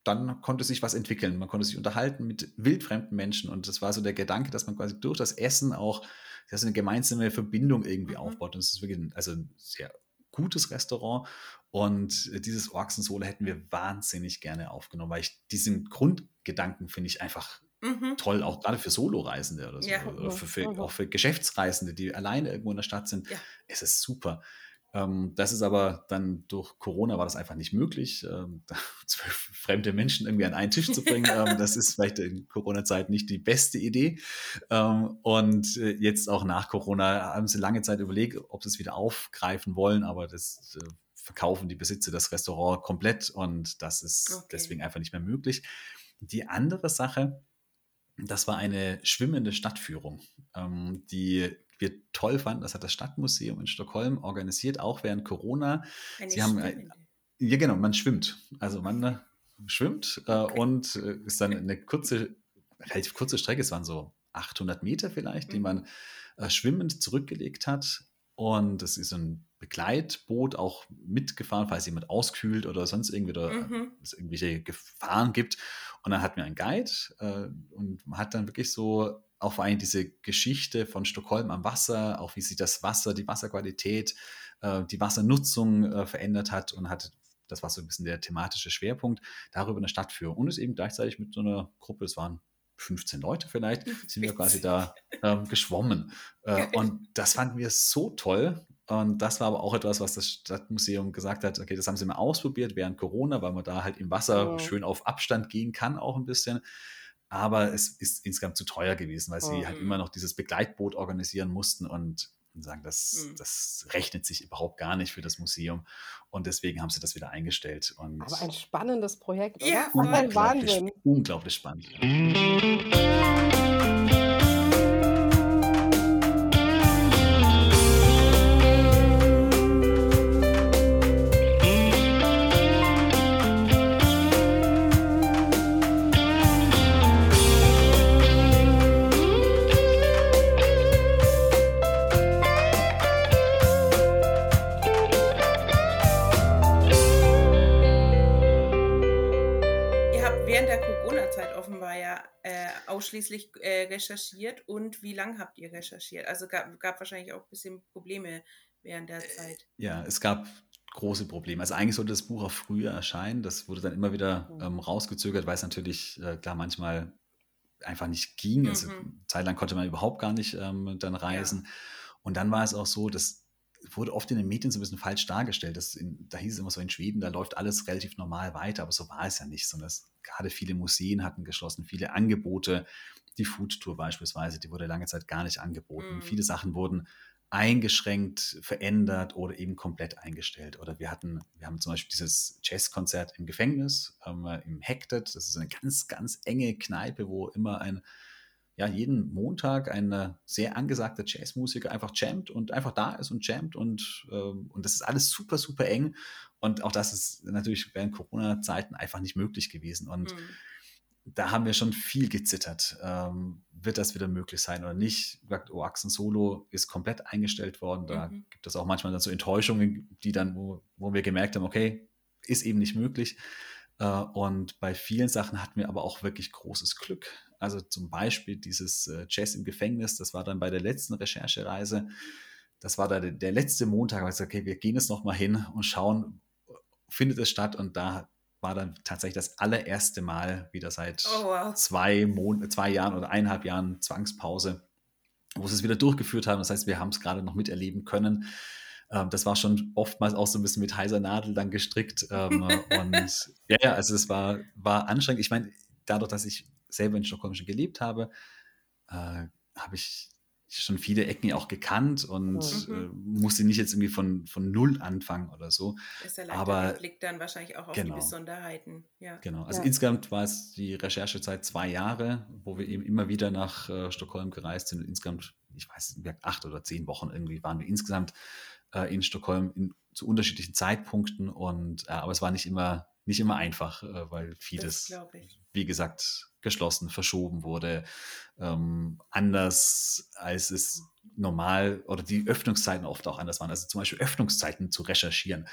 dann konnte sich was entwickeln. Man konnte sich unterhalten mit wildfremden Menschen und das war so der Gedanke, dass man quasi durch das Essen auch dass eine gemeinsame Verbindung irgendwie mhm. aufbaut. Und es ist wirklich ein, also ein sehr gutes Restaurant und dieses Orksensole hätten wir wahnsinnig gerne aufgenommen, weil ich diesen Grundgedanken finde ich einfach Mhm. toll, auch gerade für Solo-Reisende oder so. Ja, oder für, für, auch für Geschäftsreisende, die alleine irgendwo in der Stadt sind. Ja. Es ist super. Ähm, das ist aber dann durch Corona war das einfach nicht möglich, ähm, zwölf fremde Menschen irgendwie an einen Tisch zu bringen. ähm, das ist vielleicht in Corona-Zeit nicht die beste Idee. Und äh, jetzt auch nach Corona haben sie lange Zeit überlegt, ob sie es wieder aufgreifen wollen, aber das äh, verkaufen die Besitzer das Restaurant komplett und das ist okay. deswegen einfach nicht mehr möglich. Die andere Sache, das war eine schwimmende Stadtführung. Die wir toll fanden, das hat das Stadtmuseum in Stockholm organisiert, auch während Corona. Eine Sie haben, ja genau, man schwimmt. Also man äh, schwimmt äh, und äh, ist dann eine kurze, relativ kurze Strecke, es waren so 800 Meter vielleicht, mhm. die man äh, schwimmend zurückgelegt hat. Und es ist ein Begleitboot auch mitgefahren, falls jemand auskühlt oder sonst irgendwie oder mhm. es irgendwelche Gefahren gibt. Und dann hatten wir einen Guide äh, und man hat dann wirklich so auch vor allem diese Geschichte von Stockholm am Wasser, auch wie sich das Wasser, die Wasserqualität, äh, die Wassernutzung äh, verändert hat und hat das war so ein bisschen der thematische Schwerpunkt, darüber eine Stadtführung. Und es eben gleichzeitig mit so einer Gruppe, es waren 15 Leute vielleicht, sind wir quasi da ähm, geschwommen. Äh, und das fanden wir so toll. Und das war aber auch etwas, was das Stadtmuseum gesagt hat, okay, das haben sie mal ausprobiert während Corona, weil man da halt im Wasser oh. schön auf Abstand gehen kann, auch ein bisschen. Aber es ist insgesamt zu teuer gewesen, weil sie oh. halt immer noch dieses Begleitboot organisieren mussten und sagen, das, mhm. das rechnet sich überhaupt gar nicht für das Museum. Und deswegen haben sie das wieder eingestellt. Und Aber ein spannendes Projekt, oder? Ja, unglaublich, Wahnsinn. unglaublich spannend. Ausschließlich äh, recherchiert und wie lange habt ihr recherchiert? Also gab, gab wahrscheinlich auch ein bisschen Probleme während der Zeit. Ja, es gab große Probleme. Also eigentlich sollte das Buch auch früher erscheinen. Das wurde dann immer wieder mhm. ähm, rausgezögert, weil es natürlich äh, klar manchmal einfach nicht ging. Also mhm. Also, zeitlang konnte man überhaupt gar nicht ähm, dann reisen. Ja. Und dann war es auch so, dass wurde oft in den Medien so ein bisschen falsch dargestellt. Das in, da hieß es immer so, in Schweden, da läuft alles relativ normal weiter, aber so war es ja nicht, sondern es, gerade viele Museen hatten geschlossen, viele Angebote, die Food Tour beispielsweise, die wurde lange Zeit gar nicht angeboten. Mhm. Viele Sachen wurden eingeschränkt, verändert oder eben komplett eingestellt. Oder wir hatten, wir haben zum Beispiel dieses Jazzkonzert im Gefängnis, ähm, im Hected, das ist eine ganz, ganz enge Kneipe, wo immer ein ja, jeden Montag ein sehr angesagter Jazzmusiker einfach jammt und einfach da ist und jammt und, äh, und das ist alles super, super eng. Und auch das ist natürlich während Corona-Zeiten einfach nicht möglich gewesen. Und mhm. da haben wir schon viel gezittert. Ähm, wird das wieder möglich sein oder nicht? Gesagt, oh, Axen Solo ist komplett eingestellt worden. Da mhm. gibt es auch manchmal dann so Enttäuschungen, die dann, wo, wo wir gemerkt haben, okay, ist eben nicht möglich. Äh, und bei vielen Sachen hatten wir aber auch wirklich großes Glück. Also zum Beispiel dieses äh, Jazz im Gefängnis, das war dann bei der letzten Recherchereise. Das war da der, der letzte Montag, weil ich gesagt, okay, wir gehen jetzt nochmal hin und schauen, findet es statt. Und da war dann tatsächlich das allererste Mal wieder seit oh, wow. zwei, Mon zwei Jahren oder eineinhalb Jahren Zwangspause, wo sie es wieder durchgeführt haben. Das heißt, wir haben es gerade noch miterleben können. Ähm, das war schon oftmals auch so ein bisschen mit heiser Nadel dann gestrickt. Ähm, und ja, ja, also es war, war anstrengend. Ich meine, dadurch, dass ich selber in Stockholm schon gelebt habe, äh, habe ich schon viele Ecken auch gekannt und mhm. äh, musste nicht jetzt irgendwie von, von Null anfangen oder so. Ist der Aber Blick dann wahrscheinlich auch auf genau, die Besonderheiten. Ja. Genau. Also ja. insgesamt war es die Recherchezeit zwei Jahre, wo wir eben immer wieder nach äh, Stockholm gereist sind. insgesamt, ich weiß nicht, acht oder zehn Wochen irgendwie waren wir insgesamt äh, in Stockholm in, zu unterschiedlichen Zeitpunkten und äh, aber es war nicht immer nicht immer einfach, äh, weil vieles, wie gesagt, geschlossen, verschoben wurde, ähm, anders als es normal oder die Öffnungszeiten oft auch anders waren. Also zum Beispiel Öffnungszeiten zu recherchieren.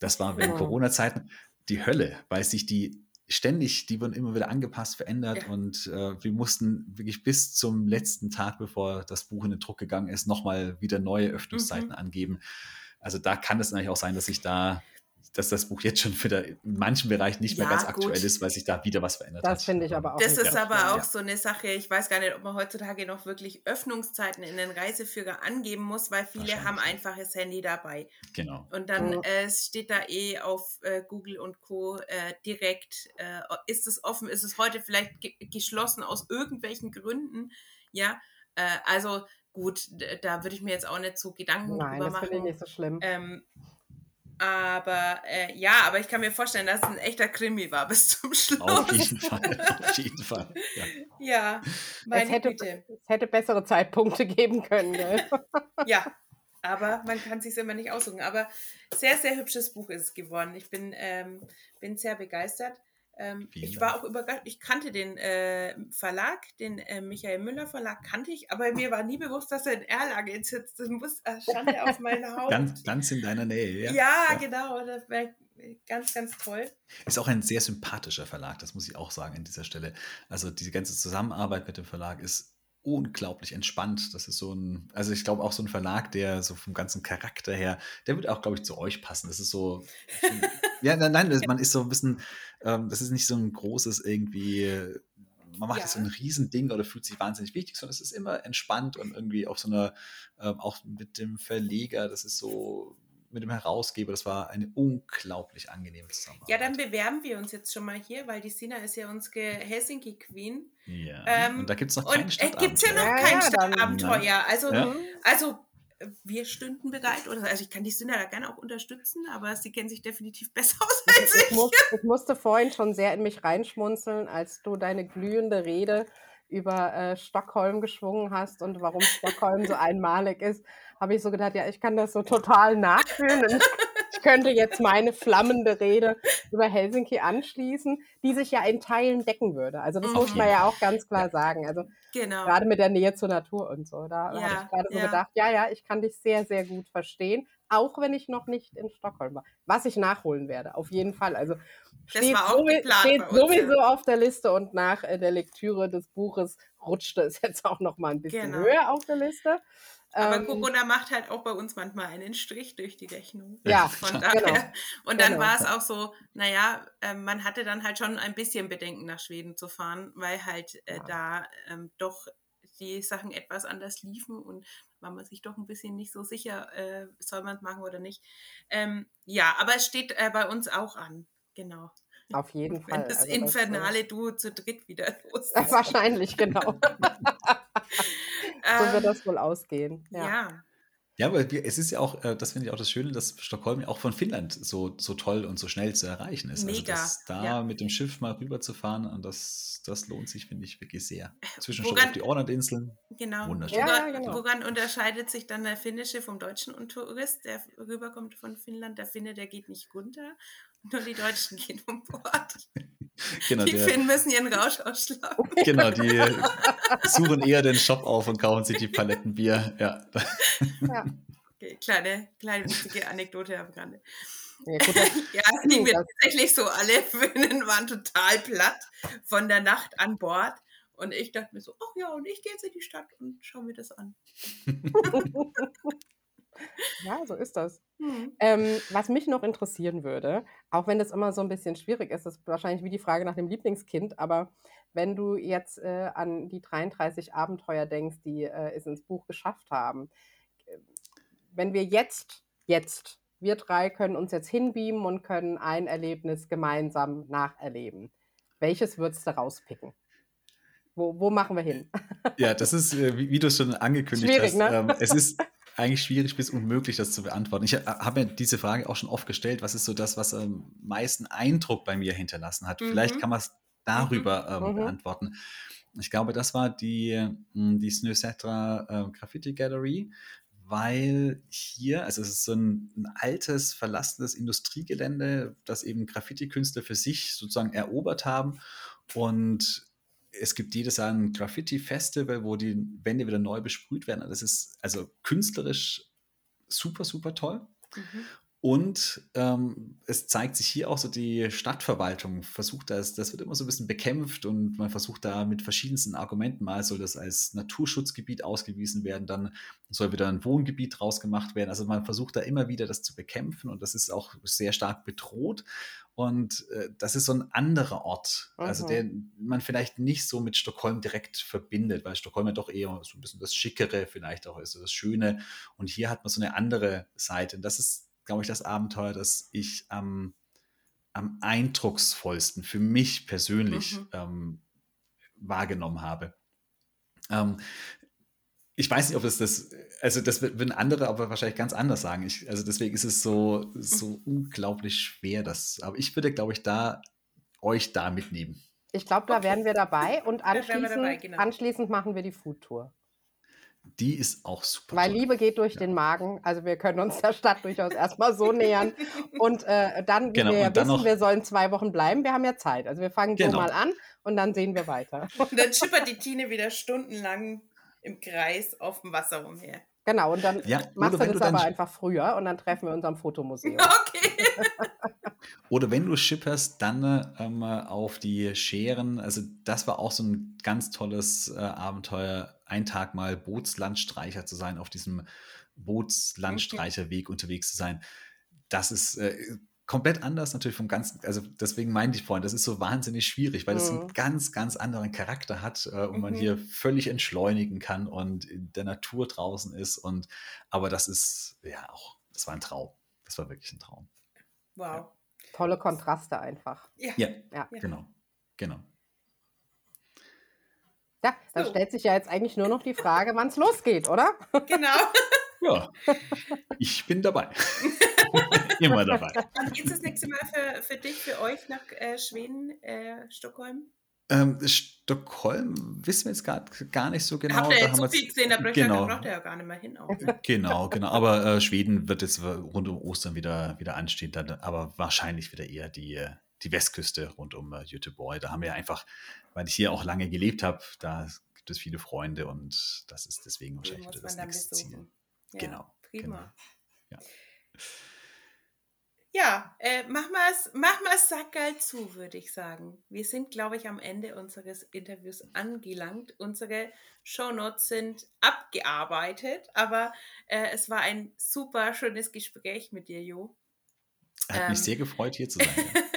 Das war während oh. Corona-Zeiten die Hölle, weil sich die ständig, die wurden immer wieder angepasst, verändert ja. und äh, wir mussten wirklich bis zum letzten Tag, bevor das Buch in den Druck gegangen ist, nochmal wieder neue Öffnungszeiten mhm. angeben. Also da kann es natürlich auch sein, dass sich da dass das Buch jetzt schon wieder in manchen Bereichen nicht mehr ganz aktuell ist, weil sich da wieder was verändert das hat. Das finde ich aber auch. Das ist ja. aber auch ja. so eine Sache, ich weiß gar nicht, ob man heutzutage noch wirklich Öffnungszeiten in den Reiseführer angeben muss, weil viele haben einfach das Handy dabei. Genau. Und dann äh, steht da eh auf äh, Google und Co. Äh, direkt, äh, ist es offen, ist es heute vielleicht ge geschlossen aus irgendwelchen Gründen, ja. Äh, also gut, da würde ich mir jetzt auch nicht so Gedanken Nein, drüber machen. Nein, das finde ich nicht so schlimm. Ähm, Aber äh, ja, aber ich kann mir vorstellen, dass es ein echter Krimi war bis zum Schluss. Auf jeden Fall. Auf jeden Fall. Ja, ja es, hätte, es hätte bessere Zeitpunkte geben können. Gell? ja, aber man kann es sich immer nicht aussuchen. Aber sehr, sehr hübsches Buch ist es geworden. Ich bin, ähm, bin sehr begeistert. Ähm, ich war auch überrascht, ich kannte den äh, Verlag, den äh, Michael Müller Verlag kannte ich, aber mir war nie bewusst, dass er in Erlangen sitzt. Das muss, stand er auf meiner Haut. Ganz, ganz in deiner Nähe, ja. Ja, ja. genau, das wäre ganz, ganz toll. Ist auch ein sehr sympathischer Verlag, das muss ich auch sagen an dieser Stelle. Also diese ganze Zusammenarbeit mit dem Verlag ist unglaublich entspannt. Das ist so ein, also ich glaube auch so ein Verlag, der so vom ganzen Charakter her, der wird auch, glaube ich, zu euch passen. Das ist so, ja, nein, nein, man ist so ein bisschen, ähm, das ist nicht so ein großes irgendwie, man macht ja. so ein Riesending oder fühlt sich wahnsinnig wichtig, sondern es ist immer entspannt und irgendwie auf so einer, ähm, auch mit dem Verleger, das ist so, mit dem Herausgeber. Das war eine unglaublich angenehme Zusammenarbeit. Ja, dann bewerben wir uns jetzt schon mal hier, weil die Sina ist ja unsere Helsinki Queen. Ja. Ähm, und da gibt es noch kein Stadtabenteuer. Gibt es ja noch kein ja, Stadtabenteuer. Also, ja. also wir stünden bereit. Oder, also ich kann die Sina da gerne auch unterstützen, aber sie kennen sich definitiv besser aus als ich. Ich, muss, ich musste vorhin schon sehr in mich reinschmunzeln, als du deine glühende Rede über äh, Stockholm geschwungen hast und warum Stockholm so einmalig ist, habe ich so gedacht, ja, ich kann das so total nachfühlen. Und ich könnte jetzt meine flammende Rede über Helsinki anschließen, die sich ja in Teilen decken würde. Also das mhm. muss man ja auch ganz klar sagen. Also genau. gerade mit der Nähe zur Natur und so. Da ja, habe ich gerade so ja. gedacht, ja, ja, ich kann dich sehr, sehr gut verstehen, auch wenn ich noch nicht in Stockholm war. Was ich nachholen werde, auf jeden Fall. Also steht, so, steht sowieso auf der Liste und nach äh, der Lektüre des Buches rutschte es jetzt auch noch mal ein bisschen genau. höher auf der Liste. Aber ähm, Corona macht halt auch bei uns manchmal einen Strich durch die Rechnung. Ja, von daher. Genau. Und dann genau. war es auch so, naja, äh, man hatte dann halt schon ein bisschen Bedenken, nach Schweden zu fahren, weil halt äh, ja. da ähm, doch die Sachen etwas anders liefen und war man sich doch ein bisschen nicht so sicher, äh, soll man es machen oder nicht. Ähm, ja, aber es steht äh, bei uns auch an, genau. Auf jeden Fall. Wenn das also infernale das, Duo zu dritt wieder los ist. Wahrscheinlich, genau. so wird das wohl ausgehen. Ja. ja. Ja, aber es ist ja auch, äh, das finde ich auch das Schöne, dass Stockholm ja auch von Finnland so, so toll und so schnell zu erreichen ist. Also Mega. Also da ja. mit dem Schiff mal rüber zu fahren, und das, das lohnt sich, finde ich, wirklich sehr. Zwischenstopp auf die Ornat-Inseln. Genau. Wunderschön. Ja, genau. Woran unterscheidet sich dann der finnische vom deutschen Tourist, der rüberkommt von Finnland? Der Finne, der geht nicht runter, nur die Deutschen gehen um Bord. Genau, die der, Finnen müssen ihren Rausch ausschlagen. Genau, die suchen eher den Shop auf und kaufen sich die Paletten Bier. Ja. ja. Okay, kleine, kleine witzige Anekdote am Rande. Ja, gut, das, ja, es ging mir tatsächlich so, alle Finnen waren total platt von der Nacht an Bord. Und ich dachte mir so, ach ja, und ich gehe jetzt in die Stadt und schaue mir das an. Ja, so ist das. Mhm. Ähm, was mich noch interessieren würde, auch wenn das immer so ein bisschen schwierig ist, ist wahrscheinlich wie die Frage nach dem Lieblingskind, aber wenn du jetzt äh, an die 33 Abenteuer denkst, die äh, es ins Buch geschafft haben, äh, wenn wir jetzt, jetzt, wir drei können uns jetzt hinbeamen und können ein Erlebnis gemeinsam nacherleben, welches würdest du rauspicken? Wo, wo machen wir hin? Ja, das ist, äh, wie, wie du es schon angekündigt Schwierig, hast. Ne? Ähm, es ist eigentlich schwierig bis unmöglich, das zu beantworten. Ich habe mir diese Frage auch schon oft gestellt, was ist so das, was am meisten Eindruck bei mir hinterlassen hat? Mhm. Vielleicht kann man es darüber mhm. ähm, mhm. beantworten. Ich glaube, das war die, hm, die Snösetra äh, Graffiti Gallery, weil hier, also es ist so ein, ein, altes, verlassenes Industriegelände, das eben Graffiti-Künstler für sich sozusagen erobert haben und es gibt jedes Jahr ein Graffiti-Festival, wo die Wände wieder neu besprüht werden. Das ist also künstlerisch super, super toll. Mhm. Und ähm, es zeigt sich hier auch so, die Stadtverwaltung versucht das, das wird immer so ein bisschen bekämpft und man versucht da mit verschiedensten Argumenten, mal soll das als Naturschutzgebiet ausgewiesen werden, dann soll wieder ein Wohngebiet draus gemacht werden. Also man versucht da immer wieder das zu bekämpfen und das ist auch sehr stark bedroht. Und äh, das ist so ein anderer Ort, mhm. also der man vielleicht nicht so mit Stockholm direkt verbindet, weil Stockholm ja doch eher so ein bisschen das Schickere vielleicht auch ist, das Schöne. Und hier hat man so eine andere Seite. Und das ist glaube ich, das Abenteuer, das ich am, am eindrucksvollsten für mich persönlich mhm. ähm, wahrgenommen habe. Ähm, ich weiß nicht, ob es das, also das würden andere aber wahrscheinlich ganz anders sagen. Ich, also deswegen ist es so, so unglaublich schwer, das, aber ich würde, glaube ich, da euch da mitnehmen. Ich glaube, da okay. wären wir dabei und anschließend, dabei, genau. anschließend machen wir die Foodtour. Die ist auch super. Weil toll. Liebe geht durch ja. den Magen. Also wir können uns der Stadt durchaus erstmal so nähern. Und äh, dann, wie genau, wir ja wissen, noch, wir sollen zwei Wochen bleiben, wir haben ja Zeit. Also wir fangen genau. so mal an und dann sehen wir weiter. Und dann schippert die Tine wieder stundenlang im Kreis auf dem Wasser umher. Genau, und dann ja, machst du das aber einfach früher und dann treffen wir uns am Fotomuseum. Okay. oder wenn du schipperst, dann ähm, auf die Scheren. Also das war auch so ein ganz tolles äh, Abenteuer, ein Tag mal Bootslandstreicher zu sein, auf diesem Bootslandstreicherweg okay. unterwegs zu sein. Das ist äh, komplett anders natürlich vom ganzen, also deswegen meinte ich vorhin, das ist so wahnsinnig schwierig, weil es mhm. einen ganz, ganz anderen Charakter hat äh, und mhm. man hier völlig entschleunigen kann und in der Natur draußen ist und aber das ist ja auch, das war ein Traum. Das war wirklich ein Traum. Wow. Ja. Tolle Kontraste einfach. Ja, ja, ja. genau, genau. Ja, dann so. stellt sich ja jetzt eigentlich nur noch die Frage, wann es losgeht, oder? Genau. ja, ich bin dabei. Immer dabei. Wann geht es das nächste Mal für, für dich, für euch nach äh, Schweden, äh, Stockholm? Ähm, Stockholm wissen wir jetzt gar, gar nicht so genau. Habt ihr jetzt so viel gesehen, da braucht genau. ihr ja gar nicht mehr hin. Auch, ne? Genau, genau. Aber äh, Schweden wird jetzt rund um Ostern wieder, wieder anstehen, dann, aber wahrscheinlich wieder eher die, die Westküste rund um äh, Göteborg. Da haben wir einfach, weil ich hier auch lange gelebt habe, da gibt es viele Freunde und das ist deswegen wahrscheinlich wieder das nächste Ziel. Ja, genau. Prima. Genau. Ja. Ja, äh, mach mal mach mal Sackerl zu, würde ich sagen. Wir sind, glaube ich, am Ende unseres Interviews angelangt. Unsere Shownotes sind abgearbeitet, aber äh, es war ein super schönes Gespräch mit dir, Jo. Hat ähm, mich sehr gefreut, hier zu sein.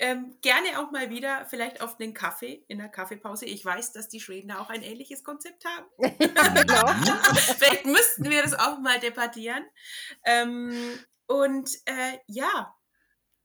ähm, gerne auch mal wieder, vielleicht auf den Kaffee in der Kaffeepause. Ich weiß, dass die Schweden auch ein ähnliches Konzept haben. vielleicht müssten wir das auch mal debattieren. Ähm, und äh, ja.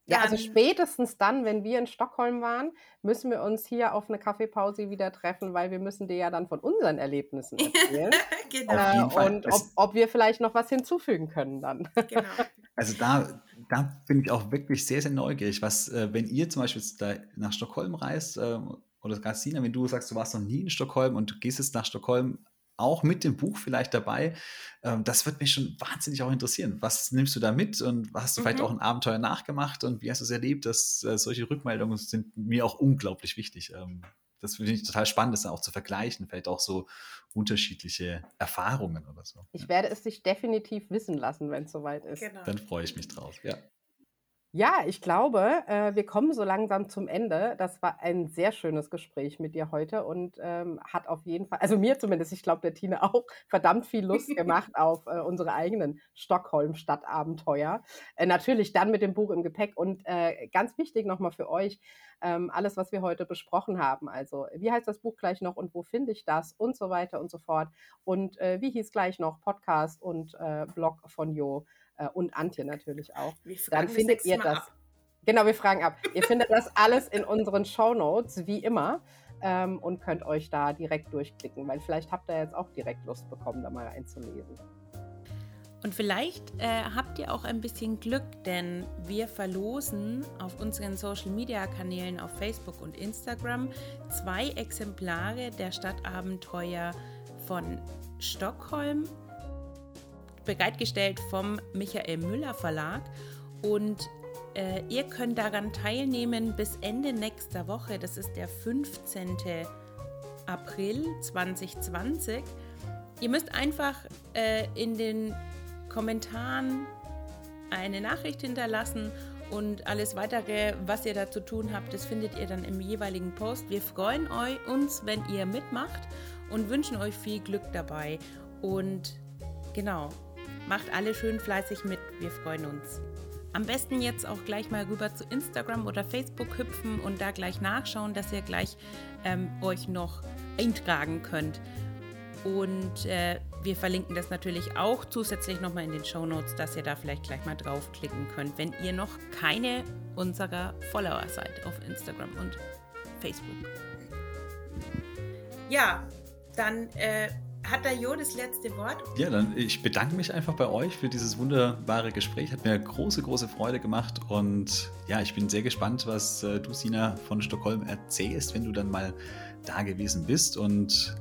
Ja, also spätestens dann, wenn wir in Stockholm waren, müssen wir uns hier auf eine Kaffeepause wieder treffen, weil wir müssen dir ja dann von unseren Erlebnissen erzählen. genau. Äh, und ob, ob, wir vielleicht noch was hinzufügen können dann. genau. Also da, da bin ich auch wirklich sehr, sehr neugierig. Was, äh, wenn ihr zum Beispiel da nach Stockholm reist, äh, oder Gassina, wenn du sagst, du warst noch nie in Stockholm und du gehst jetzt nach Stockholm, auch mit dem Buch vielleicht dabei. Ähm, das wird mich schon wahnsinnig auch interessieren. Was nimmst du da mit und hast du mhm. vielleicht auch ein Abenteuer nachgemacht und wie hast du es erlebt? Dass äh, solche Rückmeldungen sind mir auch unglaublich wichtig. Ähm, das finde ich total spannend, das auch zu vergleichen, vielleicht auch so unterschiedliche Erfahrungen oder so. Ich werde es dich definitiv wissen lassen, wenn es soweit ist. Genau. Dann freue ich mich drauf, ja. Ja, ich glaube, äh, wir kommen so langsam zum Ende. Das war ein sehr schönes Gespräch mit dir heute und ähm, hat auf jeden Fall, also mir zumindest, ich glaube der Tine auch, verdammt viel Lust gemacht auf äh, unsere eigenen Stockholm-Stadtabenteuer. Äh, natürlich dann mit dem Buch im Gepäck und ganz wichtig nochmal für euch, ähm, alles, was wir heute besprochen haben. Also, wie heißt das Buch gleich noch und wo finde ich das und so weiter und so fort. Und wie hieß gleich noch Podcast und Blog von Jo äh, und Antje natürlich auch. Dann findet ihr das. Ab. Genau, wir fragen ab. ihr findet das alles in unseren Show Notes, wie immer. Ähm, und könnt euch da direkt durchklicken, weil vielleicht habt ihr jetzt auch direkt Lust bekommen, da mal einzulesen. Und vielleicht äh, habt ihr auch ein bisschen Glück, denn wir verlosen auf unseren Social-Media-Kanälen auf Facebook und Instagram zwei Exemplare der Stadtabenteuer von Stockholm bereitgestellt vom Michael Müller Verlag und äh, ihr könnt daran teilnehmen bis Ende nächster Woche. Das ist der 15. April 2020. Ihr müsst einfach äh, in den Kommentaren eine Nachricht hinterlassen und alles weitere, was ihr da zu tun habt, das findet ihr dann im jeweiligen Post. Wir freuen euch, uns, wenn ihr mitmacht und wünschen euch viel Glück dabei. Und genau, Macht alle schön fleißig mit, wir freuen uns. Am besten jetzt auch gleich mal rüber zu Instagram oder Facebook hüpfen und da gleich nachschauen, dass ihr gleich ähm, euch noch eintragen könnt. Und äh, wir verlinken das natürlich auch zusätzlich nochmal in den Show Notes, dass ihr da vielleicht gleich mal draufklicken könnt, wenn ihr noch keine unserer Follower seid auf Instagram und Facebook. Ja, dann äh, hat der Jo das letzte Wort? Ja, dann ich bedanke mich einfach bei euch für dieses wunderbare Gespräch. Hat mir große, große Freude gemacht. Und ja, ich bin sehr gespannt, was äh, du, Sina, von Stockholm erzählst, wenn du dann mal da gewesen bist. Und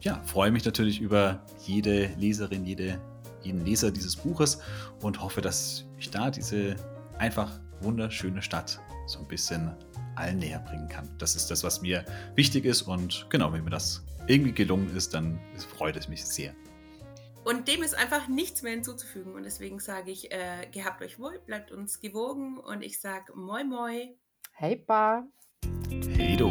ja, freue mich natürlich über jede Leserin, jede, jeden Leser dieses Buches und hoffe, dass ich da diese einfach wunderschöne Stadt so ein bisschen allen näher bringen kann. Das ist das, was mir wichtig ist. Und genau, wenn mir das irgendwie gelungen ist, dann freut es mich sehr. Und dem ist einfach nichts mehr hinzuzufügen. Und deswegen sage ich, äh, gehabt euch wohl, bleibt uns gewogen. Und ich sage moi moi. Hey, Pa. Hey, du.